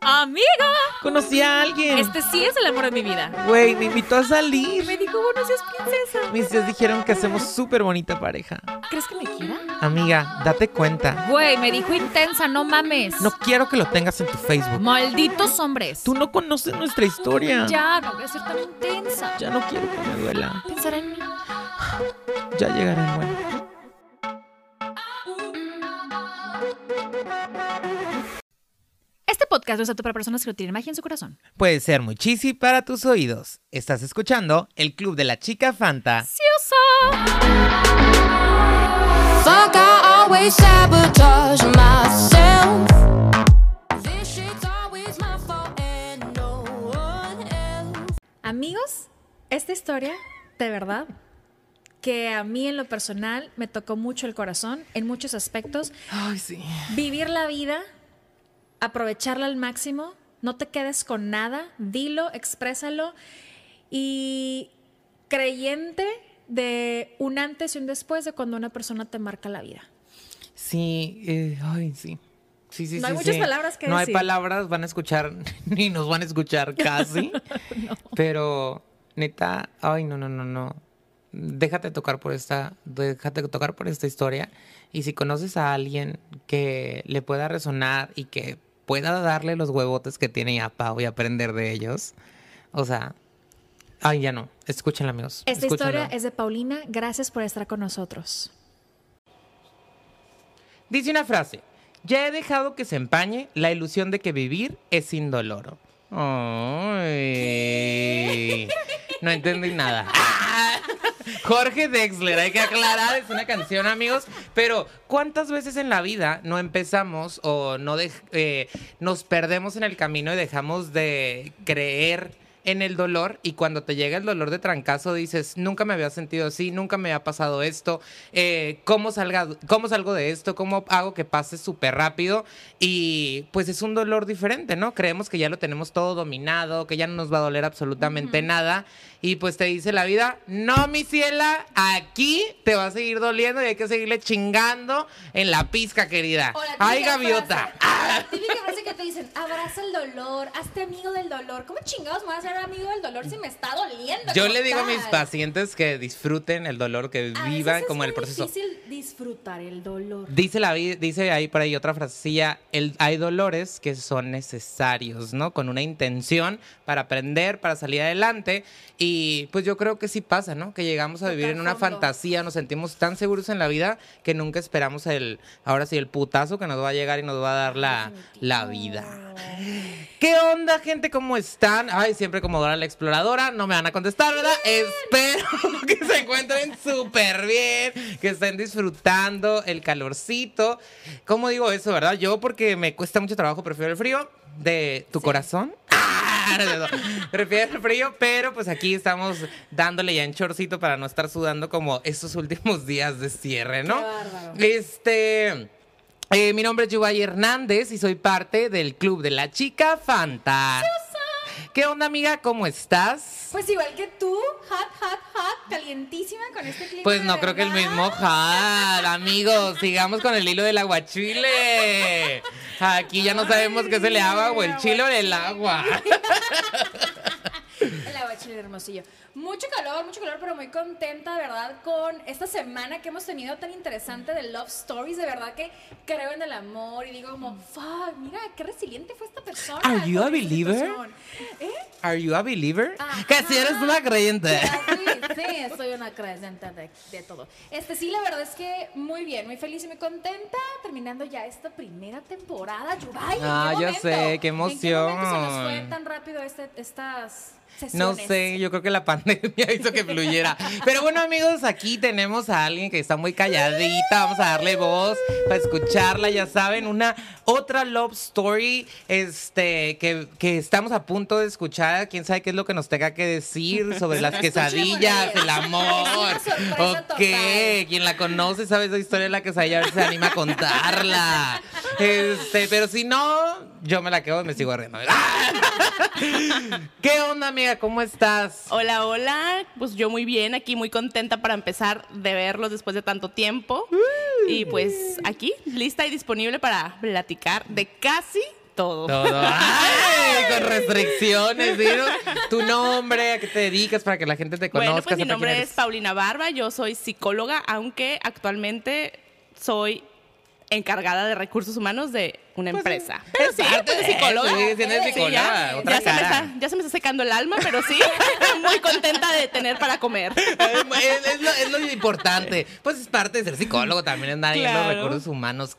Amiga, Conocí a alguien. este sí es el amor de mi vida. Güey, me invitó a salir. Me dijo, buenos días, princesa. Mis tías dijeron que hacemos súper bonita pareja. ¿Crees que me quiera? Amiga, date cuenta. Güey, me dijo intensa, no mames. No quiero que lo tengas en tu Facebook. Malditos hombres. Tú no conoces nuestra historia. Ya, no voy a ser tan intensa. Ya no quiero que me duela. Pensará en mí. Ya llegará el bueno. Este podcast no es apto para personas que no tienen magia en su corazón. Puede ser muy cheesy para tus oídos. Estás escuchando el Club de la Chica Fanta. Amigos, esta historia, de verdad, que a mí en lo personal me tocó mucho el corazón en muchos aspectos. Ay, sí. Vivir la vida, aprovecharla al máximo, no te quedes con nada, dilo, exprésalo y creyente de un antes y un después de cuando una persona te marca la vida. Sí, eh, ay, sí. Sí, sí, No hay sí, muchas sí. palabras que No hay decir. palabras, van a escuchar, ni nos van a escuchar casi. Pero, neta, ay, no, no, no, no. Déjate tocar por esta, déjate tocar por esta historia. Y si conoces a alguien que le pueda resonar y que pueda darle los huevotes que tiene ya Pau y aprender de ellos, o sea, ay, ya no. Escúchenla, amigos. Esta historia es de Paulina, gracias por estar con nosotros. Dice una frase. Ya he dejado que se empañe la ilusión de que vivir es indoloro. Ay. No entendí nada. Jorge Dexler, hay que aclarar, es una canción, amigos. Pero, ¿cuántas veces en la vida no empezamos o no eh, nos perdemos en el camino y dejamos de creer en el dolor? Y cuando te llega el dolor de trancazo, dices, nunca me había sentido así, nunca me había pasado esto. eh, ¿cómo, salga, ¿Cómo salgo de esto? ¿Cómo hago que pase súper rápido? Y pues es un dolor diferente, ¿no? Creemos que ya lo tenemos todo dominado, que ya no nos va a doler absolutamente nada. Y pues te dice la vida, no, mi ciela, aquí te va a seguir doliendo y hay que seguirle chingando en la pizca, querida. Ay, gaviota. frase, la típica frase que te dicen, abraza el dolor, hazte amigo del dolor. ¿Cómo chingados me voy a hacer amigo del dolor si me está doliendo? Yo le digo a mis pacientes que disfruten el dolor, que A vivan veces es como el muy proceso. difícil disfrutar el dolor. Dice la dice ahí por ahí otra frasecilla, el, hay dolores que son necesarios, ¿no? Con una intención para aprender, para salir adelante. Y pues yo creo que sí pasa, ¿no? Que llegamos a vivir en una fondo. fantasía, nos sentimos tan seguros en la vida que nunca esperamos el, ahora sí, el putazo que nos va a llegar y nos va a dar la, la vida. ¿Qué onda, gente? ¿Cómo están? Ay, siempre como Dora la exploradora. No me van a contestar, ¿verdad? Espero que se encuentren súper bien, que estén disfrutando el calorcito. ¿Cómo digo eso, verdad? Yo, porque me cuesta mucho trabajo, prefiero el frío de tu corazón. Prefiero el frío, pero pues aquí estamos dándole ya en chorcito para no estar sudando como estos últimos días de cierre, ¿no? Este. eh, mi nombre es Yubay Hernández y soy parte del club de la chica Fanta. ¿Qué onda, amiga? ¿Cómo estás? Pues igual que tú, hot, hot, hot, calientísima con este clima. Pues no creo que el mismo Jad, amigos. Sigamos con el hilo del aguachile. Aquí ya no sabemos qué se le agua o el chile o el agua. El aguachile hermosillo. Mucho calor, mucho calor, pero muy contenta, de verdad, con esta semana que hemos tenido tan interesante de Love Stories. De verdad que creo en el amor y digo como, fuck, mira, qué resiliente fue esta persona. Are you a believer? situación". ¿Eh? Are you a believer? Ajá. Que si eres una creyente. Sí, sí, soy una creyente de, de todo. Este sí, la verdad es que muy bien, muy feliz y muy contenta, terminando ya esta primera temporada. Yubay, ¿en Ah, ya sé, qué ¿En momento se nos fue emoción. tan rápido este- estas No sé, yo creo que la pandemia hizo que fluyera. Pero bueno, amigos, aquí tenemos a alguien que está muy calladita. Vamos a darle voz para escucharla, ya saben, una otra love story este que, que estamos a punto de escuchar. Quién sabe qué es lo que nos tenga que decir sobre las quesadillas, el amor. Ok, quien la conoce sabe esa historia de la quesadilla, a ver si se anima a contarla. Este, pero si no, yo me la quedo y me sigo riendo. ¿Qué onda, amiga? ¿Cómo estás? Hola, hola. Pues yo muy bien, aquí muy contenta para empezar de verlos después de tanto tiempo. Y pues aquí, lista y disponible para platicar de casi todo. Todo. Ay, con restricciones, dinos tu nombre, a qué te dedicas para que la gente te conozca. Bueno, pues mi nombre es Paulina Barba, yo soy psicóloga, aunque actualmente soy encargada de recursos humanos de una empresa. Pero sí, parte pues, de psicóloga. sí, Sí, psicóloga, ya, otra ya se me está, ya se me está secando el alma, pero sí, muy contenta de tener para comer. Es, es lo, es lo importante. Pues es parte de ser psicólogo también, andar ahí en los Claro. recursos humanos.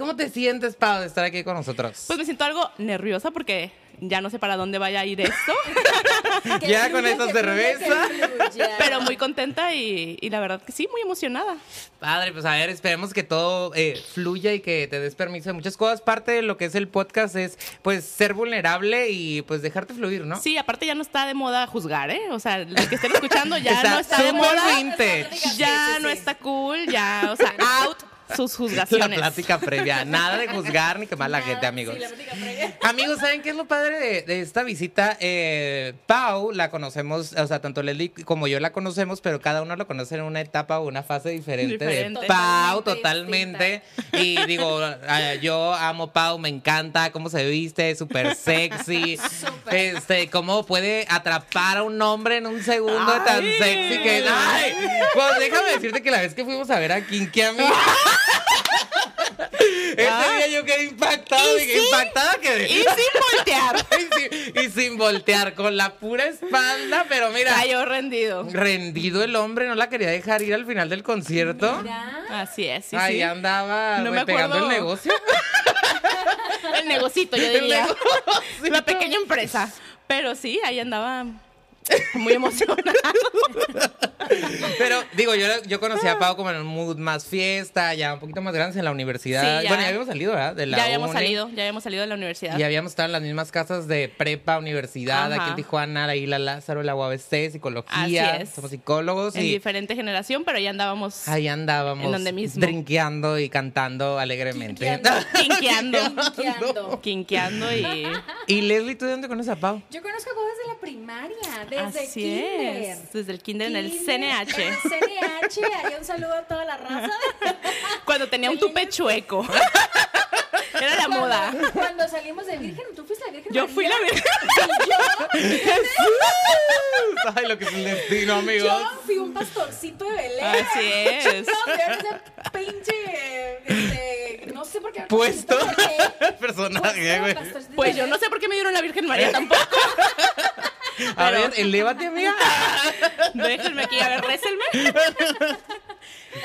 ¿Cómo te sientes, Pau, de estar aquí con nosotros? Pues me siento algo nerviosa porque ya no sé para dónde vaya a ir esto, Ya fluya, con esta cerveza. fluya. pero muy contenta y, y la verdad que sí, muy emocionada. Padre, pues a ver, esperemos que todo eh, fluya y que te des permiso de muchas cosas. Parte de lo que es el podcast es, pues, ser vulnerable y, pues, dejarte fluir, ¿no? Sí, aparte ya no está de moda juzgar, ¿eh? O sea, los que estén escuchando ya Está no está de súper moda. vintage. Ya Sí, sí, no está cool, ya, o sea, out sus La juzgaciones. plática previa. Nada de juzgar ni quemar la Nada, gente, amigos. sí, la plática previa. Amigos, ¿saben qué es lo padre de, de esta visita? Eh, Pau la conocemos, o sea, tanto Leslie como yo la conocemos, pero cada uno lo conoce en una etapa o una fase diferente, Diferente. de Pau, Totalmente totalmente. Y digo, yo amo Pau, me encanta cómo se viste, súper sexy. Súper. Este, cómo puede atrapar a un hombre en un segundo tan sexy que es. Ay, pues déjame decirte que la vez que fuimos a ver a Kinky, amiga. Ese día yo quedé impactado, Y dije, sin- impactada quedé. Y sin voltear. y, sin, y sin voltear, con la pura espalda, pero mira, Cayó rendido. rendido el hombre, no la quería dejar ir al final del concierto. Mira. Así es, sí, Ahí sí. andaba No me pegando el negocio. El negocito, yo diría. negocito. La pequeña empresa. Pero sí, ahí andaba muy emocionada. Pero digo, yo, yo conocí a Pau como en un mood más fiesta, ya un poquito más grandes en la universidad. Sí, ya. Bueno, ya habíamos salido, ¿verdad? De la ya habíamos salido, ya habíamos salido de la universidad. Y habíamos estado en las mismas casas de prepa, universidad, Ajá. aquí en Tijuana, ahí la Lázaro, la UABC, psicología. Así es. Somos psicólogos en y diferente generación, pero ya andábamos ahí andábamos. En donde mismo. Drinkeando y cantando alegremente. quinqueando. Quinqueando. quinqueando y y Leslie, ¿tú de dónde conoces a Pau? Yo conozco a Pau desde la primaria, desde así kinder. es. Desde el kinder en el CNH. En el CNH, ahí un saludo a toda la raza. Cuando tenía un tupe chueco. Era la Cuando- moda. Cuando salimos de Virgen, tú fuiste la Virgen Yo fui la María? virgen. Ay, lo que es el destino, amigos. Yo fui un pastorcito de Belén. Así es. No, de ese pinche, este, no sé por qué. Puesto. Personaje, güey. Pues yo no sé por qué me dieron la Virgen María tampoco. A pero- ver, elévate, amiga. Déjenme aquí, a ver, récenme.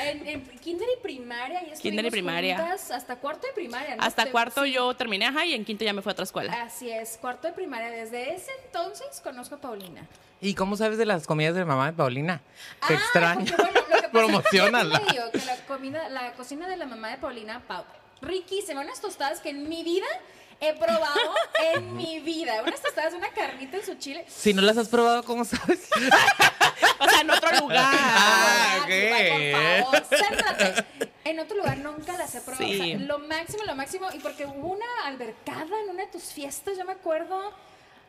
En, en kinder y primaria. Y Kinder y primaria. juntas hasta cuarto de primaria. ¿no? Hasta Te- cuarto sí. yo terminé, ajá, y en quinto ya me fui a otra escuela. Así es, cuarto de primaria. Desde ese entonces conozco a Paulina. ¿Y cómo sabes de las comidas de mamá de Paulina? Te Ah, extraño. porque, bueno, lo que pasa- Promocionala. yo te digo que la comida, la cocina de la mamá de Paulina, Pau, riquísima, unas tostadas que en mi vida he probado en mi vida. Unas tostadas, una carnita en su chile. Si no las has probado, ¿cómo sabes? O sea, en otro lugar. Ah, ok. Por favor, céntrate. En otro lugar nunca las he probado. Sí. O sea, lo máximo, lo máximo. Y porque hubo una albercada en una de tus fiestas, yo me acuerdo.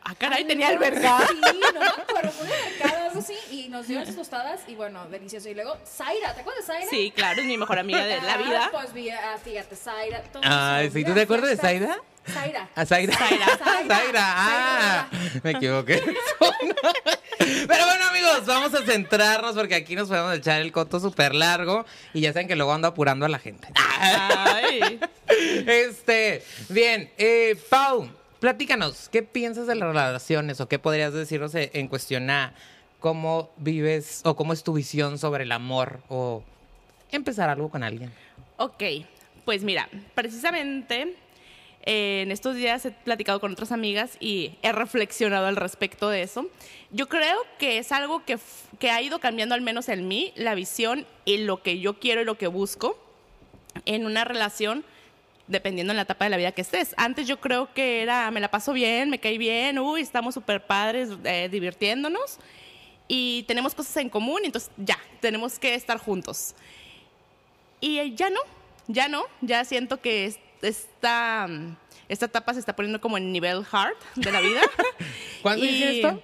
Ah, caray, tenía albergada. Sí, no me acuerdo, fue una albercada, algo así. Y nos dio esas tostadas y bueno, delicioso. Y luego, Zaira, ¿te acuerdas de Zaira? Sí, claro, es mi mejor amiga de la Ah, vida. Pues vi- ah, fíjate, Zaira. Ay, los sí, ¿tú te acuerdas de. Zaira? Zaira. A Zaira. Zaira. Zaira. Ah, me equivoqué. Pero bueno, amigos, vamos a centrarnos porque aquí nos podemos echar el coto súper largo y ya saben que luego ando apurando a la gente. Ay. Este, bien, eh, Pau, platícanos, ¿qué piensas de las relaciones o qué podrías decirnos en en cuestión a cómo vives o cómo es tu visión sobre el amor o empezar algo con alguien? Ok, pues mira, precisamente eh, en estos días he platicado con otras amigas y he reflexionado al respecto de eso. Yo creo que es algo que, que ha ido cambiando al menos en mí, la visión y lo que yo quiero y lo que busco en una relación dependiendo en la etapa de la vida que estés. Antes yo creo que era, me la paso bien, me caí bien, uy, estamos súper padres eh, divirtiéndonos y tenemos cosas en común, entonces ya, tenemos que estar juntos. Y ya no, ya no, ya siento que esta, esta etapa se está poniendo como en nivel hard de la vida. ¿Cuándo dices esto?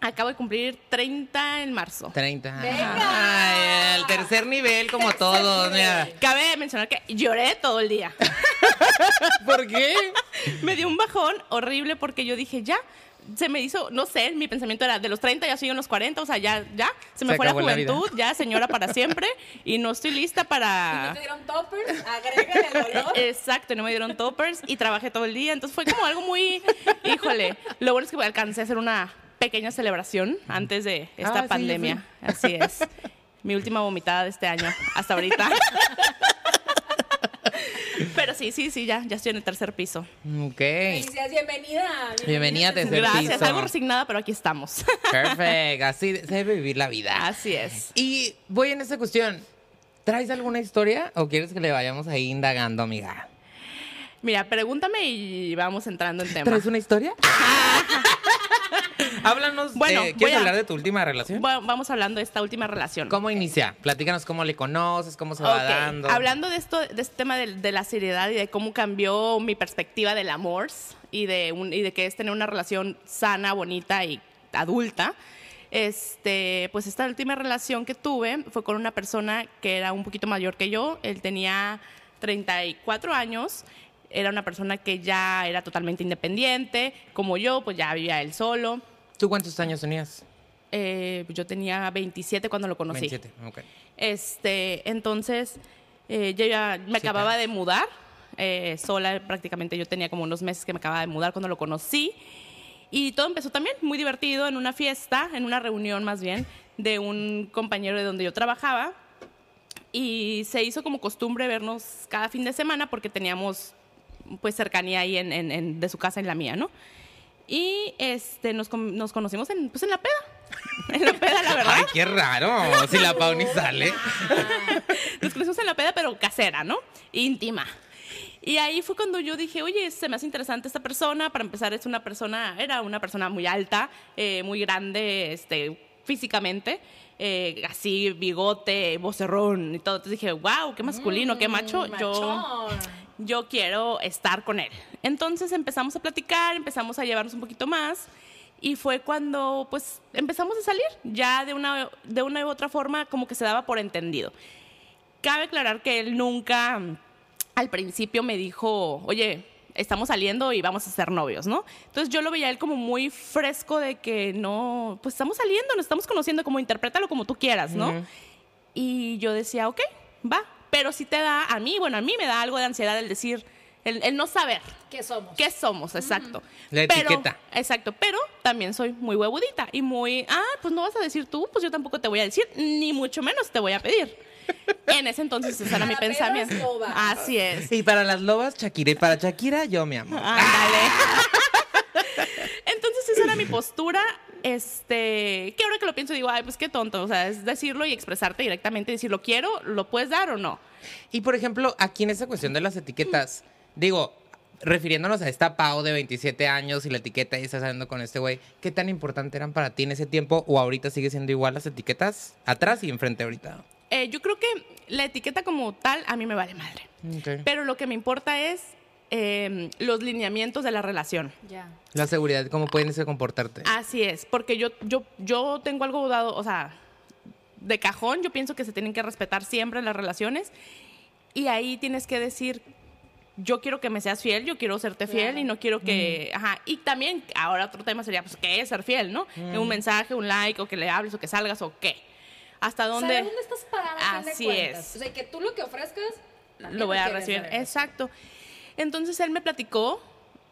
Acabo de cumplir 30 en marzo. 30. Venga. Ay, el tercer nivel, como todos. mira. Cabe mencionar que lloré todo el día. ¿Por qué? me dio un bajón horrible porque yo dije, ya, se me hizo, no sé, mi pensamiento era, de los 30 ya soy en los 40, o sea, ya, ya, se me Se fue la juventud, ya señora para siempre, y no estoy lista ¿Y no para... te dieron toppers? Agrégale el dolor. Exacto, no me dieron toppers y trabajé todo el día, entonces fue como algo muy, híjole, lo bueno es que alcancé a hacer una pequeña celebración antes de esta Ah, sí, pandemia, así es. Mi última vomitada de este año, hasta ahorita. Pero sí, sí, sí, ya, ya estoy en el tercer piso. Ok. Felicidades, bienvenida. Bienvenida a tercer Gracias, piso. algo resignada, pero aquí estamos. Perfecto. Así se debe vivir la vida. Así es. Y voy en esta cuestión. ¿Traes alguna historia o quieres que le vayamos ahí indagando, amiga? Mira, pregúntame y vamos entrando en tema. ¿Traes una historia? Háblanos. Bueno, eh, ¿Quieres a- hablar de tu última relación? Bueno, vamos hablando de esta última relación. ¿Cómo inicia? Platícanos cómo le conoces, cómo se va dando. Hablando de esto, de este tema de, de la seriedad y de cómo cambió mi perspectiva del amor y de, un- y de que es tener una relación sana, bonita y adulta. Este, pues esta última relación que tuve fue con una persona que era un poquito mayor que yo. Él tenía 34 años. Era una persona que ya era totalmente independiente, como yo, pues ya vivía él solo. ¿Tú cuántos años tenías? Eh, yo tenía 27 cuando lo conocí. 27. Ok. Este, entonces, eh, yo ya me Sí, acababa claro. de mudar, eh, sola prácticamente. Yo tenía como unos meses que me acababa de mudar cuando lo conocí. Y todo empezó también muy divertido en una fiesta, en una reunión más bien, de un compañero de donde yo trabajaba. Y se hizo como costumbre vernos cada fin de semana porque teníamos pues cercanía ahí en, en- en- de su casa en la mía, ¿no? Y este, nos, nos conocimos en, pues en la peda. En la peda, la verdad. Ay, qué raro. Si la Pauni sale. Nos conocimos en la peda, pero casera, ¿no? Íntima. Y ahí fue cuando yo dije, oye, se me hace interesante esta persona. Para empezar, es una persona, era una persona muy alta, eh, muy grande, este, físicamente. eh, así, bigote, vocerrón y todo. Entonces dije, wow, qué masculino, qué macho. Yo, Machón. yo quiero estar con él. Entonces empezamos a platicar, empezamos a llevarnos un poquito más y fue cuando pues empezamos a salir, ya de una, de una u otra forma como que se daba por entendido. Cabe aclarar que él nunca al principio me dijo, oye, estamos saliendo y vamos a ser novios, ¿no? Entonces yo lo veía a él como muy fresco de que no, pues estamos saliendo, nos estamos conociendo, como interprétalo como tú quieras, ¿no? Ujú. Y yo decía, ok, va. Pero sí te da, a mí, bueno, a mí me da algo de ansiedad el decir, el, el no saber ¿Qué somos? qué somos, exacto. La Pero- etiqueta. Exacto, pero también soy muy huevudita y muy, ah, pues no vas a decir tú, pues yo tampoco te voy a decir, ni mucho menos te voy a pedir. En ese entonces ese era mi pensamiento. lobas. Así es. Y para las lobas, Shakira. Y para Shakira, yo, mi amor. Ándale. Entonces esa era mi postura, este, que ahora que lo pienso digo, ay, pues qué tonto, o sea, es decirlo y expresarte directamente, decir, lo quiero, lo puedes dar o no. Y por ejemplo, aquí en esa cuestión de las etiquetas, digo, refiriéndonos a esta Pau de 27 años y la etiqueta y estás saliendo con este güey, ¿qué tan importante eran para ti en ese tiempo o ahorita sigue siendo igual las etiquetas atrás y enfrente ahorita? Eh, yo creo que la etiqueta como tal a mí me vale madre. Pero lo que me importa es eh, los lineamientos de la relación. Ya. La seguridad, cómo pueden ese comportarte. Así es, porque yo, yo, yo tengo algo dado, o sea, de cajón, yo pienso que se tienen que respetar siempre las relaciones y ahí tienes que decir, yo quiero que me seas fiel, yo quiero serte fiel Claro. y no quiero que, ajá, y también ahora otro tema sería, pues, ¿qué es ser fiel, no? Un mensaje, un like, o que le hables, o que salgas, o qué. ¿Hasta dónde? ¿Sabes dónde estás parada? Así es. O sea, que tú lo que ofrezcas, lo voy a recibir. saber. Exacto. Entonces él me platicó,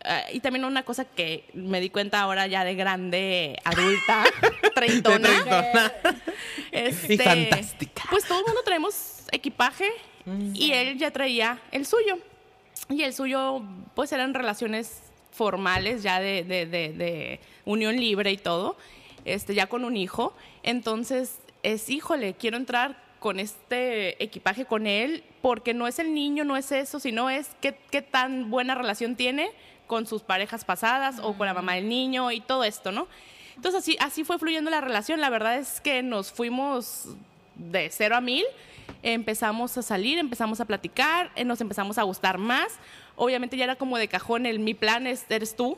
eh, y también una cosa que me di cuenta ahora ya de grande, adulta, treintona. treintona. este, Y fantástica. Pues todo el mundo traemos equipaje y él ya traía el suyo. Y el suyo, pues eran relaciones formales ya de, de- de- de unión libre y todo, este, ya con un hijo. Entonces es, híjole, quiero entrar con este equipaje con él porque no es el niño, no es eso, sino es qué, qué tan buena relación tiene con sus parejas pasadas o con la mamá del niño y todo esto, ¿no? Entonces así, así fue fluyendo la relación. La verdad es que nos fuimos de cero a mil. Empezamos a salir, empezamos a platicar, eh, nos empezamos a gustar más. Obviamente ya era como de cajón el mi plan es, eres tú.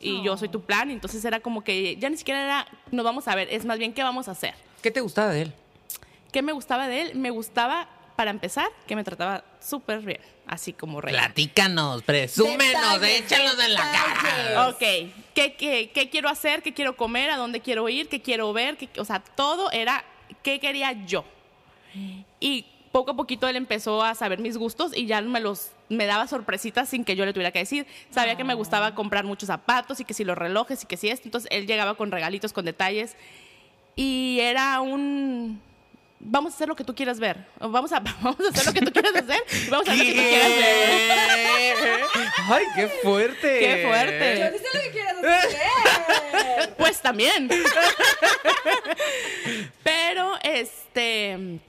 y yo soy tu plan. Entonces era como que ya ni siquiera era, nos vamos a ver, es más bien qué vamos a hacer. ¿Qué te gustaba de él? ¿Qué me gustaba de él? Me gustaba, para empezar, que me trataba súper bien, así como rey. Platícanos, presúmenos, Detalles, échalos en la detalles. cara. Ok, ¿Qué, qué, qué quiero hacer? ¿Qué quiero comer? ¿A dónde quiero ir? ¿Qué quiero ver? ¿Qué- o sea, todo era qué quería yo. Y poco a poquito él empezó a saber mis gustos y ya me los me daba sorpresitas sin que yo le tuviera que decir. Sabía que me gustaba comprar muchos zapatos y que si los relojes y que si esto. Entonces él llegaba con regalitos, con detalles. Y era un vamos a hacer lo que tú quieras ver. O Vamos a, vamos a hacer lo que tú quieras hacer. y Vamos a hacer lo que tú quieras ver. ¡Ay, qué fuerte! Qué fuerte. Yo dice lo que quieras hacer. Pues también. Pero, este.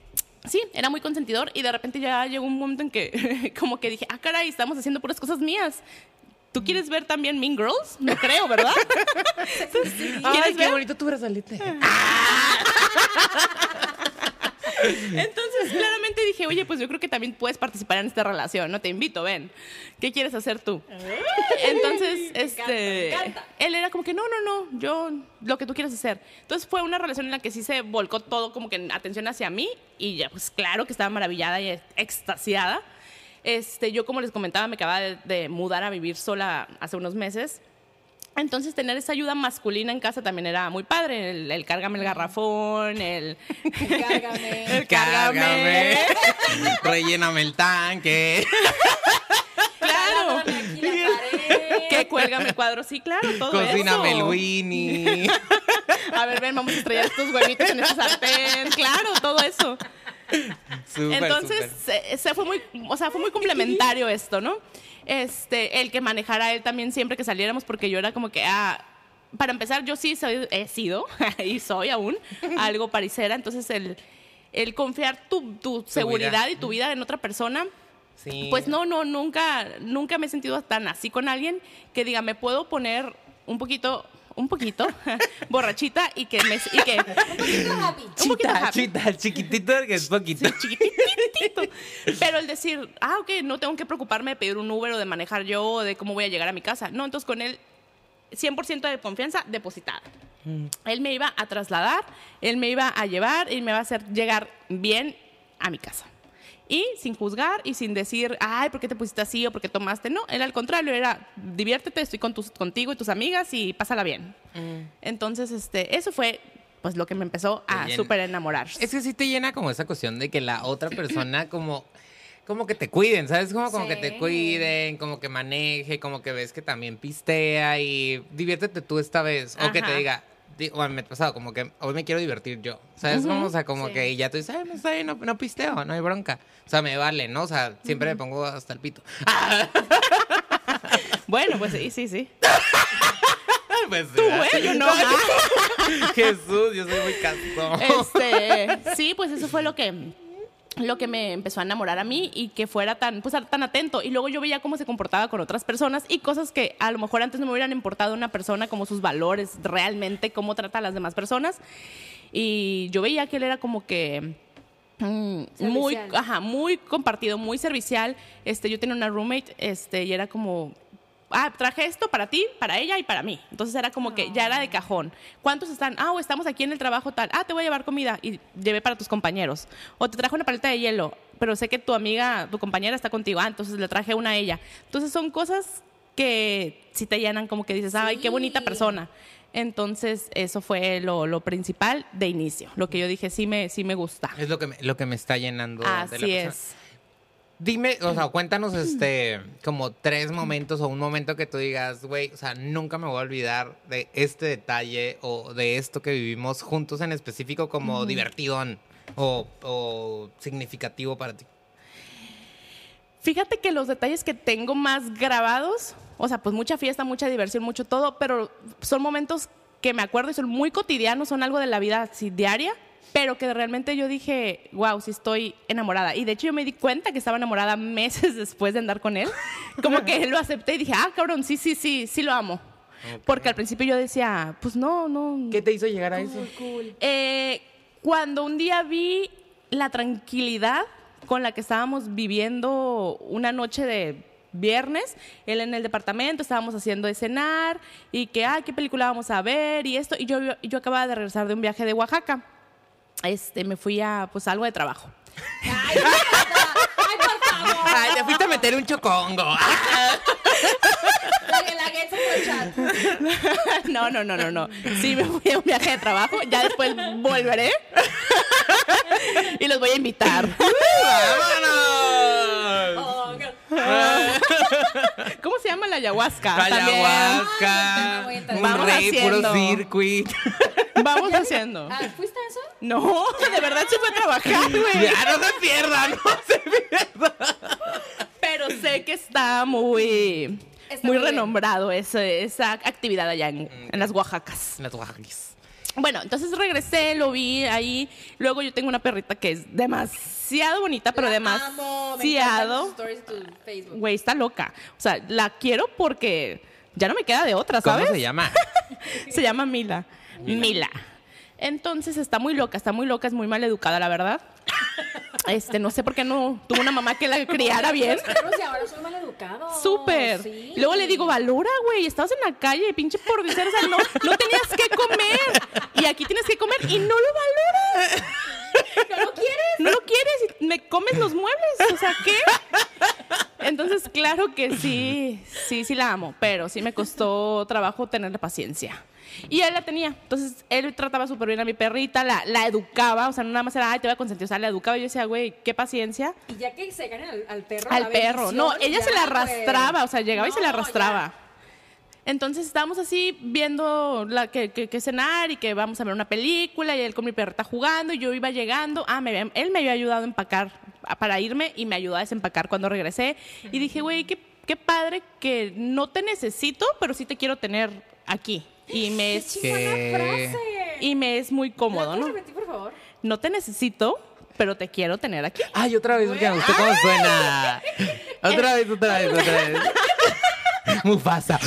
Sí, era muy consentidor y de repente ya llegó un momento en que como que dije, ah, caray, estamos haciendo puras cosas mías. ¿Tú quieres ver también Mean Girls? No creo, ¿verdad? ¡Ay, ¿Quieres qué ver? bonito tu brazalete! Entonces, claramente dije, oye, pues yo creo que también puedes participar en esta relación, ¿no? Te invito, ven. ¿Qué quieres hacer tú? Entonces, este, me encanta. él era como que, no, no, no, yo, lo que tú quieras hacer. Entonces fue una relación en la que sí se volcó todo como que en atención hacia mí y ya, pues claro que estaba maravillada y extasiada. Este, yo, como les comentaba, me acababa de, de mudar a vivir sola hace unos meses. Entonces, tener esa ayuda masculina en casa también era muy padre. El, el cárgame el garrafón, el... Cárgame. el cárgame. Relléname el tanque. Claro. Cárgame aquí la pared. Que cuélgame el cuadro. Sí, claro, todo Cocíname el eso. Winnie. A ver, ven, vamos a estrellar estos huevitos en esta sartén. Claro, todo eso. Entonces, se fue muy, o sea, fue muy complementario esto, ¿no? Este, el que manejara él también siempre que saliéramos, porque yo era como que, ah, para empezar, yo sí soy, he sido, y soy aún, algo parisera, entonces el, el confiar tu, tu seguridad y tu vida en otra persona, Sí. pues no, no, nunca, nunca me he sentido tan así con alguien que diga, me puedo poner un poquito, un poquito borrachita y que me, y que, Un poquito happy. un poquito happy. chita, chiquitito que es poquito. chiquititito. Pero el decir, ah, ok, no tengo que preocuparme de pedir un Uber o de manejar yo o de cómo voy a llegar a mi casa. No, entonces con él 100% de confianza depositada. Él me iba a trasladar, él me iba a llevar y me va a hacer llegar bien a mi casa. Y sin juzgar y sin decir, ay, ¿por qué te pusiste así o por qué tomaste? No, él al contrario, era, diviértete, estoy con tus, contigo y tus amigas y pásala bien. Entonces, este, eso fue pues lo que me empezó a súper enamorar. Es que sí te llena como esa cuestión de que la otra persona como como que te cuiden, ¿sabes? Como, como que te cuiden, como que maneje, como que ves que también pistea y diviértete tú esta vez. O que te diga, di- o me ha pasado, como que hoy me quiero divertir yo. ¿Sabes? Como, o sea, como sí. que ya tú dices, ay, no, está bien, no, no pisteo, no hay bronca. O sea, me vale, ¿no? O sea, siempre me pongo hasta el pito. Bueno, pues sí, sí, sí. pues, Tú. ¿eh? Yo no. Jesús, yo soy muy casado. Este, sí, pues eso fue lo que lo que me empezó a enamorar a mí y que fuera tan pues tan atento. Y luego yo veía cómo se comportaba con otras personas y cosas que a lo mejor antes no me hubieran importado una persona como sus valores realmente cómo trata a las demás personas. Y yo veía que él era como que mm, muy ajá, muy compartido muy servicial. Este yo tenía una roommate este y era como ah, traje esto para ti, para ella y para mí. Entonces era como que ya era de cajón. ¿Cuántos están? Ah, o estamos aquí en el trabajo tal. Ah, te voy a llevar comida y llevé para tus compañeros. O te traje una paleta de hielo, pero sé que tu amiga, tu compañera está contigo. Ah, entonces le traje una a ella. Entonces son cosas que sí te llenan como que dices, ay, qué bonita persona. Entonces eso fue lo, lo principal de inicio. Lo que yo dije, sí me, sí me gusta. Es lo que me, lo que me está llenando. de la Así persona. es. Dime, o sea, cuéntanos este como tres momentos o un momento que tú digas, güey, o sea, nunca me voy a olvidar de este detalle o de esto que vivimos juntos en específico como divertidón o, o significativo para ti. Fíjate que los detalles que tengo más grabados, o sea, pues mucha fiesta, mucha diversión, mucho todo, pero son momentos que me acuerdo y son muy cotidianos, son algo de la vida así, diaria, pero que realmente yo dije, wow, sí estoy enamorada. Y de hecho yo me di cuenta que estaba enamorada meses después de andar con él. Como que lo acepté y dije, ah, cabrón, sí, sí, sí, sí lo amo. Porque al principio yo decía, pues no, no. ¿Qué te hizo llegar a eso? Eh, cuando un día vi la tranquilidad con la que estábamos viviendo una noche de viernes, él en el departamento, estábamos haciendo de cenar y que, ah, ¿qué película vamos a ver? Y esto, y yo, yo acababa de regresar de un viaje de Oaxaca. Este, me fui a, pues, algo de trabajo. Ay, por favor. Ay, te fuiste a meter un chocongo. No, no, no, no, no. Sí, me fui a un viaje de trabajo. Ya después volveré. Y los voy a invitar. ¡Vámonos! Oh. ¿Cómo se llama la ayahuasca? Ayahuasca, Ay, Vamos rey, puro haciendo. circuit. Vamos haciendo. Ah, ¿Fuiste a eso? No, de verdad se fue a trabajar, güey. Ya no se pierda, no se pierda. Pero sé que está muy, Está muy renombrado ese- esa actividad allá en, en las Oaxacas. Las Oaxaquis. Bueno, entonces regresé, lo vi ahí. Luego yo tengo una perrita que es demasiado bonita, pero La amo, me encantan demasiado. sus stories de tu Facebook. Güey, está loca. O sea, la quiero porque ya no me queda de otra, ¿Cómo ¿sabes? se llama? Se llama Mila. Mila. Entonces está muy loca, está muy loca, es muy mal educada, la verdad. Este, no sé por qué no tuvo una mamá que la criara bien. Los ahora son. Súper. Sí. Luego le digo, valora, güey, estabas en la calle, pinche por decir, o sea, no, no tenías que comer. Y aquí tienes que comer y no lo valoras. ¿No lo quieres? No lo quieres y me comes los muebles. O sea, ¿qué? Entonces, claro que sí, sí, sí la amo, pero sí me costó trabajo tenerle paciencia. Y él la tenía. Entonces, él trataba súper bien a mi perrita, la, la educaba, o sea, no nada más era, ay, te voy a consentir, o sea, la educaba. Y yo decía, güey, qué paciencia. Y ya que se ganen al, al perro. Al la perro. No, ella se la pues. arrastraba, o sea, llegaba y se la arrastraba. Entonces estábamos así viendo la, que, que- que cenar y que vamos a ver una película y él con mi perrita jugando y yo iba llegando. Ah, me él me había ayudado a empacar para irme y me ayudó a desempacar cuando regresé. Y dije, güey, qué, qué padre que no te necesito, pero sí te quiero tener aquí. Y me ¡Qué es, Que- frase! y me es muy ¿La cómodo, ¿no? repetir, por favor? No te necesito, pero te quiero tener aquí. Ay, otra vez, porque me gustó cómo suena. Otra vez, otra vez, otra vez. Mufasa.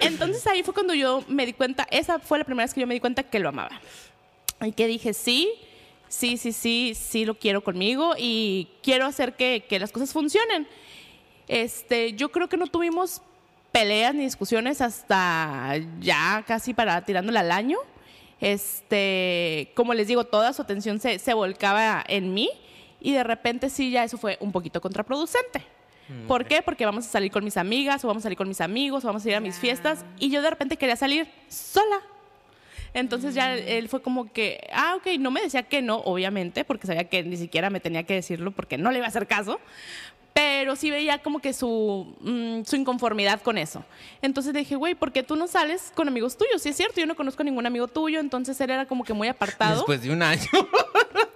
Entonces ahí fue cuando yo me di cuenta, esa fue la primera vez que yo me di cuenta que lo amaba. Y que dije, sí, sí, sí, sí, sí lo quiero conmigo y quiero hacer que, que las cosas funcionen. Este, yo creo que no tuvimos peleas ni discusiones hasta ya casi para tirándole al año. Este, como les digo, toda su atención se, se volcaba en mí y de repente sí, ya eso fue un poquito contraproducente. ¿Por qué? Porque vamos a salir con mis amigas o vamos a salir con mis amigos o vamos a ir a mis Ya. fiestas y yo de repente quería salir sola. Entonces ya él fue como que, ah, ok, no me decía que no, obviamente, porque sabía que ni siquiera me tenía que decirlo porque no le iba a hacer caso, pero sí veía como que su, mm, su inconformidad con eso. Entonces le dije, güey, ¿por qué tú no sales con amigos tuyos? Sí es cierto, yo no conozco ningún amigo tuyo, entonces él era como que muy apartado. Después de un año.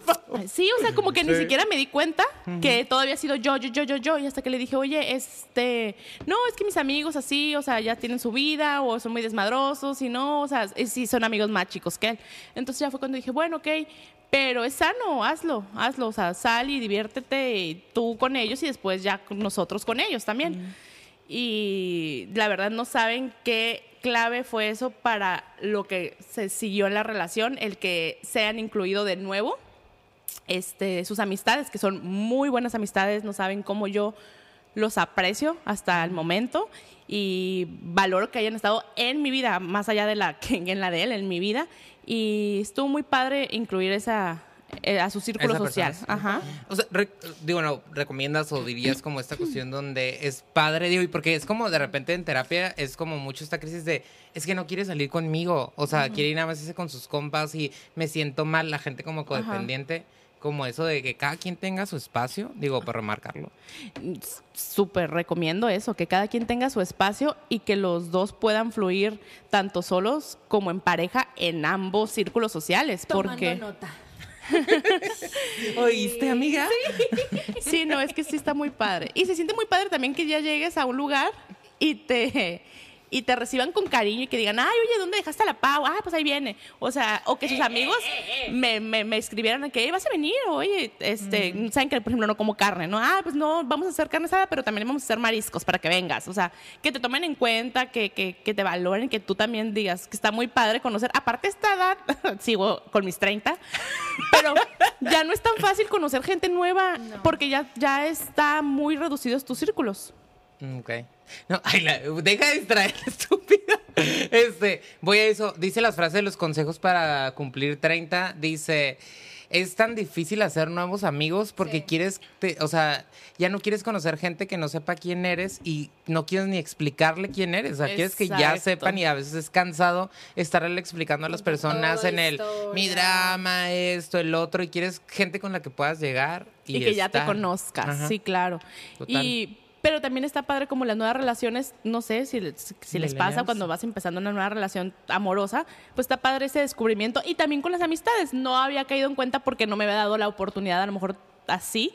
Sí, o sea, como que ni siquiera me di cuenta que todo había sido yo, yo, yo, yo, yo. Y hasta que le dije, oye, este, no, es que mis amigos así, o sea, ya tienen su vida o son muy desmadrosos y no, o sea, sí son amigos más chicos que él. Entonces ya fue cuando dije, bueno, ok, pero es sano, hazlo, hazlo, o sea, sal y diviértete y tú con ellos y después ya con nosotros con ellos también. Y la verdad no saben qué clave fue eso para lo que se siguió en la relación, el que sean incluido de nuevo este, sus amistades, que son muy buenas amistades, no saben cómo yo los aprecio hasta el momento y valoro que hayan estado en mi vida, más allá de la que en la de él, en mi vida. Y estuvo muy padre incluir esa eh, a su círculo Esa social. persona, sí. Ajá. O sea, re- digo, no, recomiendas o dirías como esta cuestión donde es padre, digo, y porque es como de repente en terapia es como mucho esta crisis de, es que no quiere salir conmigo, o sea, quiere ir nada más irse con sus compas y me siento mal, la gente como codependiente, como eso de que cada quien tenga su espacio, digo, para remarcarlo. Súper recomiendo eso, que cada quien tenga su espacio y que los dos puedan fluir tanto solos como en pareja en ambos círculos sociales. Tomando porque nota. ¿Oíste, amiga? Sí, no, es que sí está muy padre. Y se siente muy padre también que ya llegues a un lugar y te y te reciban con cariño y que digan, ay, oye, ¿dónde dejaste la Pau? Ah, pues ahí viene. O sea, o que sus amigos me, me, me escribieran que vas a venir, oye, este, saben que, por ejemplo, no como carne, ¿no? Ah, pues no, vamos a hacer carne asada, pero también vamos a hacer mariscos para que vengas. O sea, que te tomen en cuenta, que, que, que te valoren, que tú también digas que está muy padre conocer. Aparte, esta edad, sigo con mis 30, pero ya no es tan fácil conocer gente nueva porque ya, ya está muy reducidos tus círculos. Ok. No, ay, la- deja de distraer, estúpido. Este, voy a eso. Dice las frases de los consejos para cumplir 30. Dice, es tan difícil hacer nuevos amigos porque Sí. quieres, te- o sea, ya no quieres conocer gente que no sepa quién eres y no quieres ni explicarle quién eres. O sea, quieres que ya sepan y a veces es cansado estarle explicando a las personas Toda en el, historia. mi drama, esto, el otro, y quieres gente con la que puedas llegar y, y, que ya te conozcas, Ajá. sí, claro. Total. Y pero también está padre como las nuevas relaciones, no sé si, les- si les pasa cuando vas empezando una nueva relación amorosa, pues está padre ese descubrimiento y también con las amistades. No había caído en cuenta porque no me había dado la oportunidad a lo mejor así,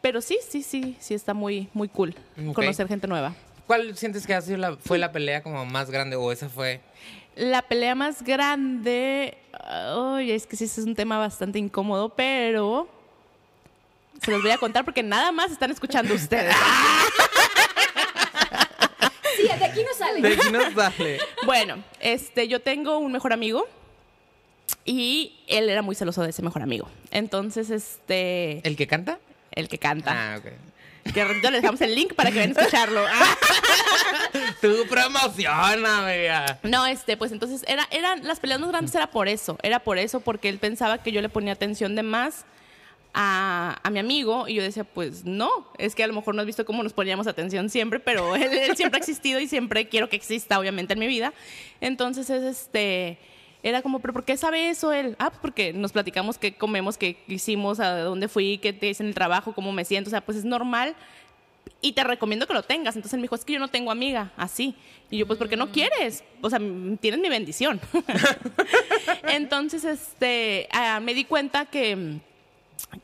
pero sí, sí, sí, sí está muy muy cool conocer gente nueva. ¿Cuál sientes que ha sido la, fue la pelea como más grande o esa fue? La pelea más grande, ay, es que sí, ese es un tema bastante incómodo, pero se los voy a contar porque nada más están escuchando ustedes. Sí, de aquí no sale. De aquí nos sale. Bueno, este, yo tengo un mejor amigo y él era muy celoso de ese mejor amigo. Entonces, este, ¿El que canta? el que canta. Ah, ok. Que ahorita les dejamos el link para que vayan a escucharlo. Ah. Tú promociona, amiga. No, este, pues entonces era, eran las peleas más grandes era por eso, era por eso, porque él pensaba que yo le ponía atención de más a, a mi amigo y yo decía, pues no, es que a lo mejor no has visto cómo nos poníamos atención siempre, pero él, él siempre ha existido y siempre quiero que exista, obviamente, en mi vida. Entonces es este. Era como, ¿pero por qué sabe eso él? Ah, pues porque nos platicamos qué comemos, qué hicimos, a dónde fui, qué te hice en el trabajo, cómo me siento. O sea, pues es normal y te recomiendo que lo tengas. Entonces él me dijo, es que yo no tengo amiga, así. Y yo, pues, ¿por qué no quieres? O sea, tienes mi bendición. Entonces, este, ah, me di cuenta que,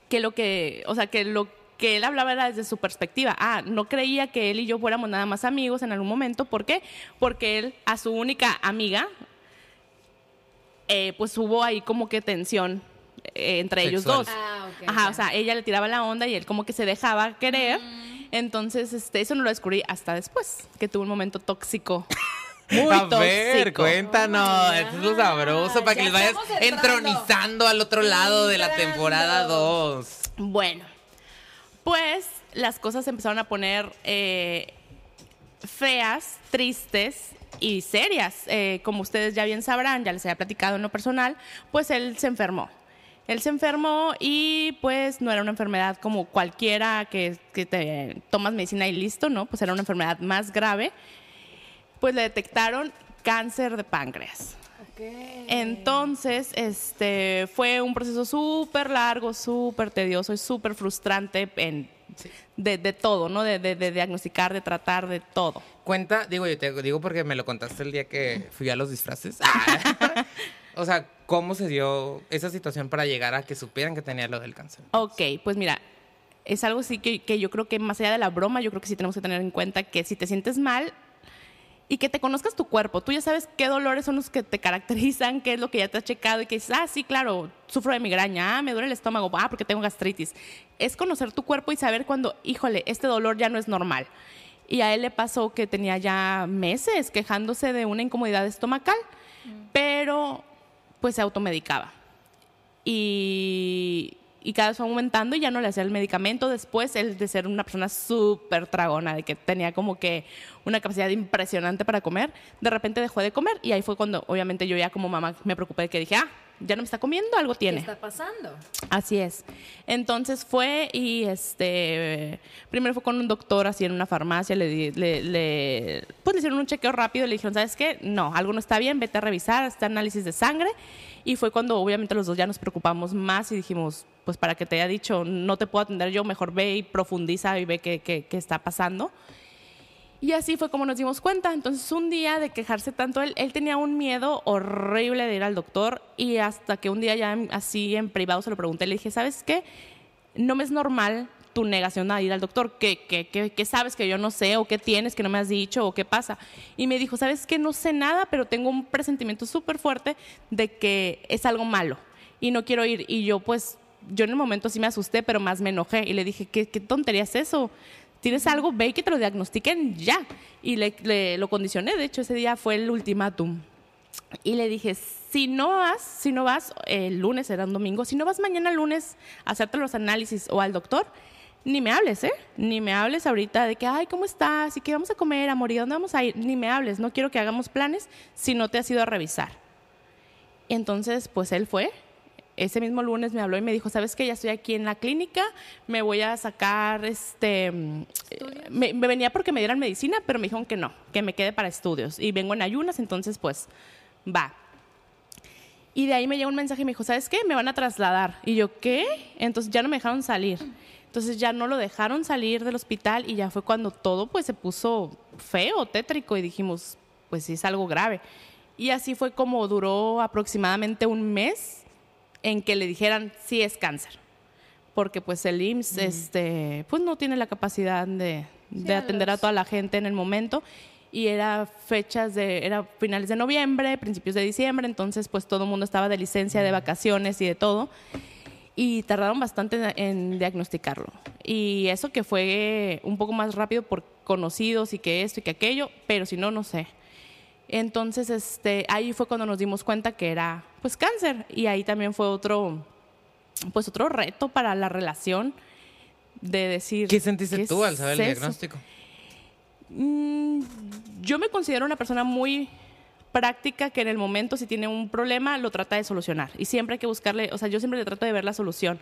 que lo que, o sea, que lo que él hablaba era desde su perspectiva. Ah, no creía que él y yo fuéramos nada más amigos en algún momento. ¿Por qué? Porque él, a su única amiga, eh, pues hubo ahí como que tensión eh, entre ellos dos. Ah, ok. Ajá, o sea, ella le tiraba la onda y él como que se dejaba querer. Entonces, este, eso no lo descubrí hasta después, que tuvo un momento tóxico. Muy a ver, cuéntanos. Esto es lo sabroso para que les vayas entronizando al otro lado de la temporada 2. Bueno, pues las cosas se empezaron a poner eh, feas, tristes y serias. Eh, como ustedes ya bien sabrán, ya les había platicado en lo personal, pues él se enfermó. Él se enfermó y pues no era una enfermedad como cualquiera que, que te tomas medicina y listo, ¿no? Pues era una enfermedad más grave. Pues le detectaron cáncer de páncreas. Ok. Entonces, este, fue un proceso súper largo, súper tedioso y súper frustrante en, de, de todo, ¿no? De, de- de diagnosticar, de tratar, de todo. Cuenta, digo, yo te digo porque me lo contaste el día que fui a los disfraces. Ah. o sea, ¿cómo se dio esa situación para llegar a que supieran que tenía lo del cáncer? Ok, pues mira, es algo sí que, que yo creo que más allá de la broma, yo creo que sí tenemos que tener en cuenta que si te sientes mal y que te conozcas tu cuerpo, tú ya sabes qué dolores son los que te caracterizan, qué es lo que ya te has checado y que dices, ah, sí, claro, sufro de migraña, ah, me duele el estómago, ah, porque tengo gastritis. Es conocer tu cuerpo y saber cuando, híjole, este dolor ya no es normal. Y a él le pasó que tenía ya meses quejándose de una incomodidad estomacal, pero pues se automedicaba y, y cada vez fue aumentando y ya no le hacía el medicamento. Después, él de ser una persona súper tragona, de que tenía como que una capacidad impresionante para comer, de repente dejó de comer y ahí fue cuando obviamente yo ya como mamá me preocupé de que dije, ah, ya no me está comiendo, algo ¿Qué tiene. está pasando? Así es. Entonces fue y este primero fue con un doctor así en una farmacia, le, le, le- pues le hicieron un chequeo rápido, le dijeron, ¿sabes qué? No, algo no está bien, vete a revisar, este análisis de sangre. Y fue cuando obviamente los dos ya nos preocupamos más y dijimos, pues para que te haya dicho, no te puedo atender yo, mejor ve y profundiza y ve qué, qué, está pasando. Y así fue como nos dimos cuenta. Entonces, un día de quejarse tanto, él, él tenía un miedo horrible de ir al doctor y hasta que un día ya así en privado se lo pregunté, le dije, ¿sabes qué? No me es normal tu negación a ir al doctor, ¿qué, qué, qué, qué sabes que yo no sé o qué tienes que no me has dicho o qué pasa? Y me dijo, ¿sabes qué? No sé nada, pero tengo un presentimiento súper fuerte de que es algo malo y no quiero ir. Y yo pues, yo en el momento sí me asusté, pero más me enojé y le dije, ¿qué, qué tontería es eso? Tienes algo, ve y que te lo diagnostiquen ya. Y le, le- lo condicioné, de hecho ese día fue el ultimátum. Y le dije, si no vas, si no vas el lunes, era un domingo, si no vas mañana lunes a hacerte los análisis o al doctor, ni me hables, ¿eh? Ni me hables ahorita de que, ay, ¿cómo estás? ¿Y qué vamos a comer, amor? ¿Y dónde vamos a ir? Ni me hables, no quiero que hagamos planes si no te has ido a revisar. Entonces, pues él fue. Ese mismo lunes me habló y me dijo, ¿sabes qué? Ya estoy aquí en la clínica, me voy a sacar, este... Me, me venía porque me dieran medicina, pero me dijeron que no, que me quede para estudios. Y vengo en ayunas, entonces, pues, va. Y de ahí me llegó un mensaje y me dijo, ¿sabes qué? Me van a trasladar. Y yo, ¿qué? Entonces ya no me dejaron salir. Entonces ya no lo dejaron salir del hospital y ya fue cuando todo pues se puso feo, tétrico y dijimos, pues sí es algo grave. Y así fue como duró aproximadamente un mes en que le dijeran, sí es cáncer. Porque pues el IMSS este, pues no tiene la capacidad de, de atender a toda la gente en el momento y era fechas de era finales de noviembre, principios de diciembre, entonces pues todo el mundo estaba de licencia, de vacaciones y de todo. Y tardaron bastante en, diagnosticarlo. Y eso que fue un poco más rápido por conocidos y que esto y que aquello, pero si no, no sé. Entonces, este, ahí fue cuando nos dimos cuenta que era pues cáncer. Y ahí también fue otro, pues otro reto para la relación de decir. ¿Qué sentiste ¿qué tú al saber el diagnóstico? Mm, yo me considero una persona muy práctica que en el momento si tiene un problema lo trata de solucionar y siempre hay que buscarle, o sea, yo siempre le trato de ver la solución.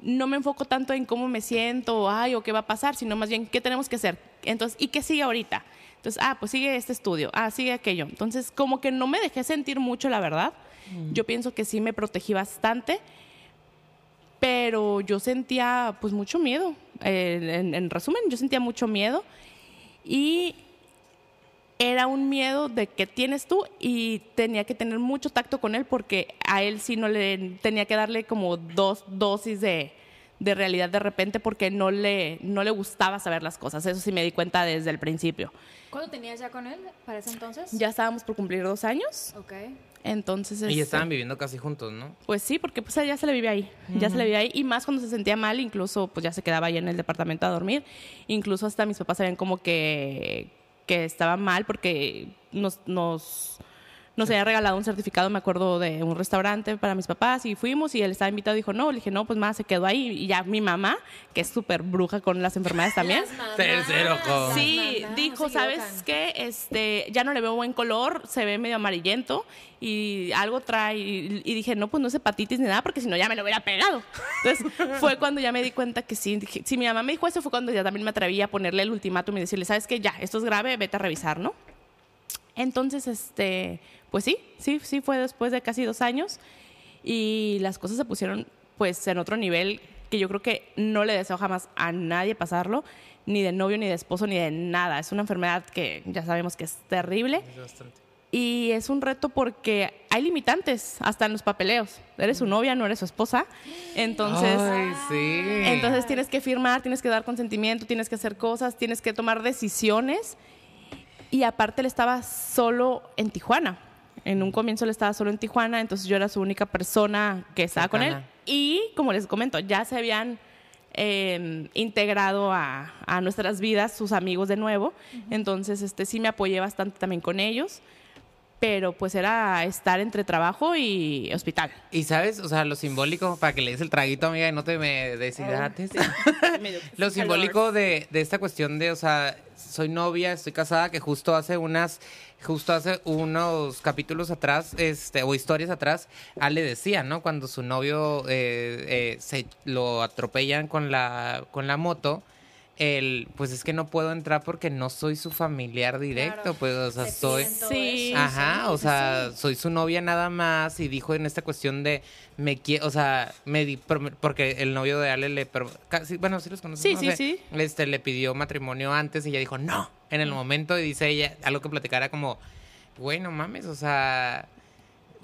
No me enfoco tanto en cómo me siento, ay, o qué va a pasar, sino más bien qué tenemos que hacer. Entonces, ¿y qué sigue ahorita? Entonces, ah, pues sigue este estudio, ah, sigue aquello. Entonces, como que no me dejé sentir mucho, la verdad. Yo pienso que sí me protegí bastante, pero yo sentía pues mucho miedo. Eh, en, en resumen, yo sentía mucho miedo y era un miedo de que tienes tú y tenía que tener mucho tacto con él porque a él sí no le tenía que darle como dos dosis de, de realidad de repente porque no le, no le gustaba saber las cosas. Eso sí me di cuenta desde el principio. ¿Cuándo tenías ya con él para ese entonces? Ya estábamos por cumplir dos años, Ok. entonces... Y ya este, estaban viviendo casi juntos, ¿no? Pues sí, porque pues ya se le vive ahí, ya se le vive ahí y más cuando se sentía mal, incluso pues ya se quedaba ahí en el departamento a dormir, incluso hasta mis papás sabían como que, que estaba mal porque nos, nos, nos había regalado un certificado, me acuerdo, de un restaurante para mis papás y fuimos y él estaba invitado y dijo, no, le dije, no, pues más se quedó ahí y ya mi mamá, que es súper bruja con las enfermedades también. Las mamás, Tercer ojo. las Sí, dijo, no ¿sabes qué? Este, ya no le veo buen color, se ve medio amarillento y algo trae. Y, y dije, no, pues no es hepatitis ni nada, porque si no ya me lo hubiera pegado. Entonces fue cuando ya me di cuenta que sí. Dije, si mi mamá me dijo eso, fue cuando ya también me atreví a ponerle el ultimátum y decirle, ¿sabes qué? Ya, esto es grave, vete a revisar, ¿no? Entonces, este, pues sí, sí, sí fue después de casi dos años y las cosas se pusieron pues en otro nivel que yo creo que no le deseo jamás a nadie pasarlo, ni de novio, ni de esposo, ni de nada. Es una enfermedad que ya sabemos que es terrible y es un reto porque hay limitantes hasta en los papeleos. Eres su novia, no eres su esposa. Entonces... Ay, sí. Entonces tienes que firmar, tienes que dar consentimiento, tienes que hacer cosas, tienes que tomar decisiones. Y aparte él estaba solo en Tijuana. En un comienzo él estaba solo en Tijuana, entonces yo era su única persona que estaba con él. Y como les comento, ya se habían eh, integrado a, a nuestras vidas sus amigos de nuevo. Entonces este sí me apoyé bastante también con ellos. Pero pues era estar entre trabajo y hospital. Y sabes, o sea, lo simbólico, para que le des el traguito, amiga, y no te me deshidrates. lo simbólico de, de esta cuestión de, o sea, soy novia, estoy casada, que justo hace unas, justo hace unos capítulos atrás, este, o historias atrás, Ale decía, ¿no? Cuando su novio eh, eh, se lo atropellan con la, con la moto. El, pues es que no puedo entrar porque no soy su familiar directo, Claro. pues, o sea, soy, Sí. Ajá, o sea, soy su novia nada más y dijo en esta cuestión de me quiere, o sea, me di- porque el novio de Ale le casi, bueno, sí los conoces. Sí, no sí, sé, sí. Este le pidió matrimonio antes y ella dijo, "No", en el momento y dice ella algo que platicara como, "Güey, no mames, o sea,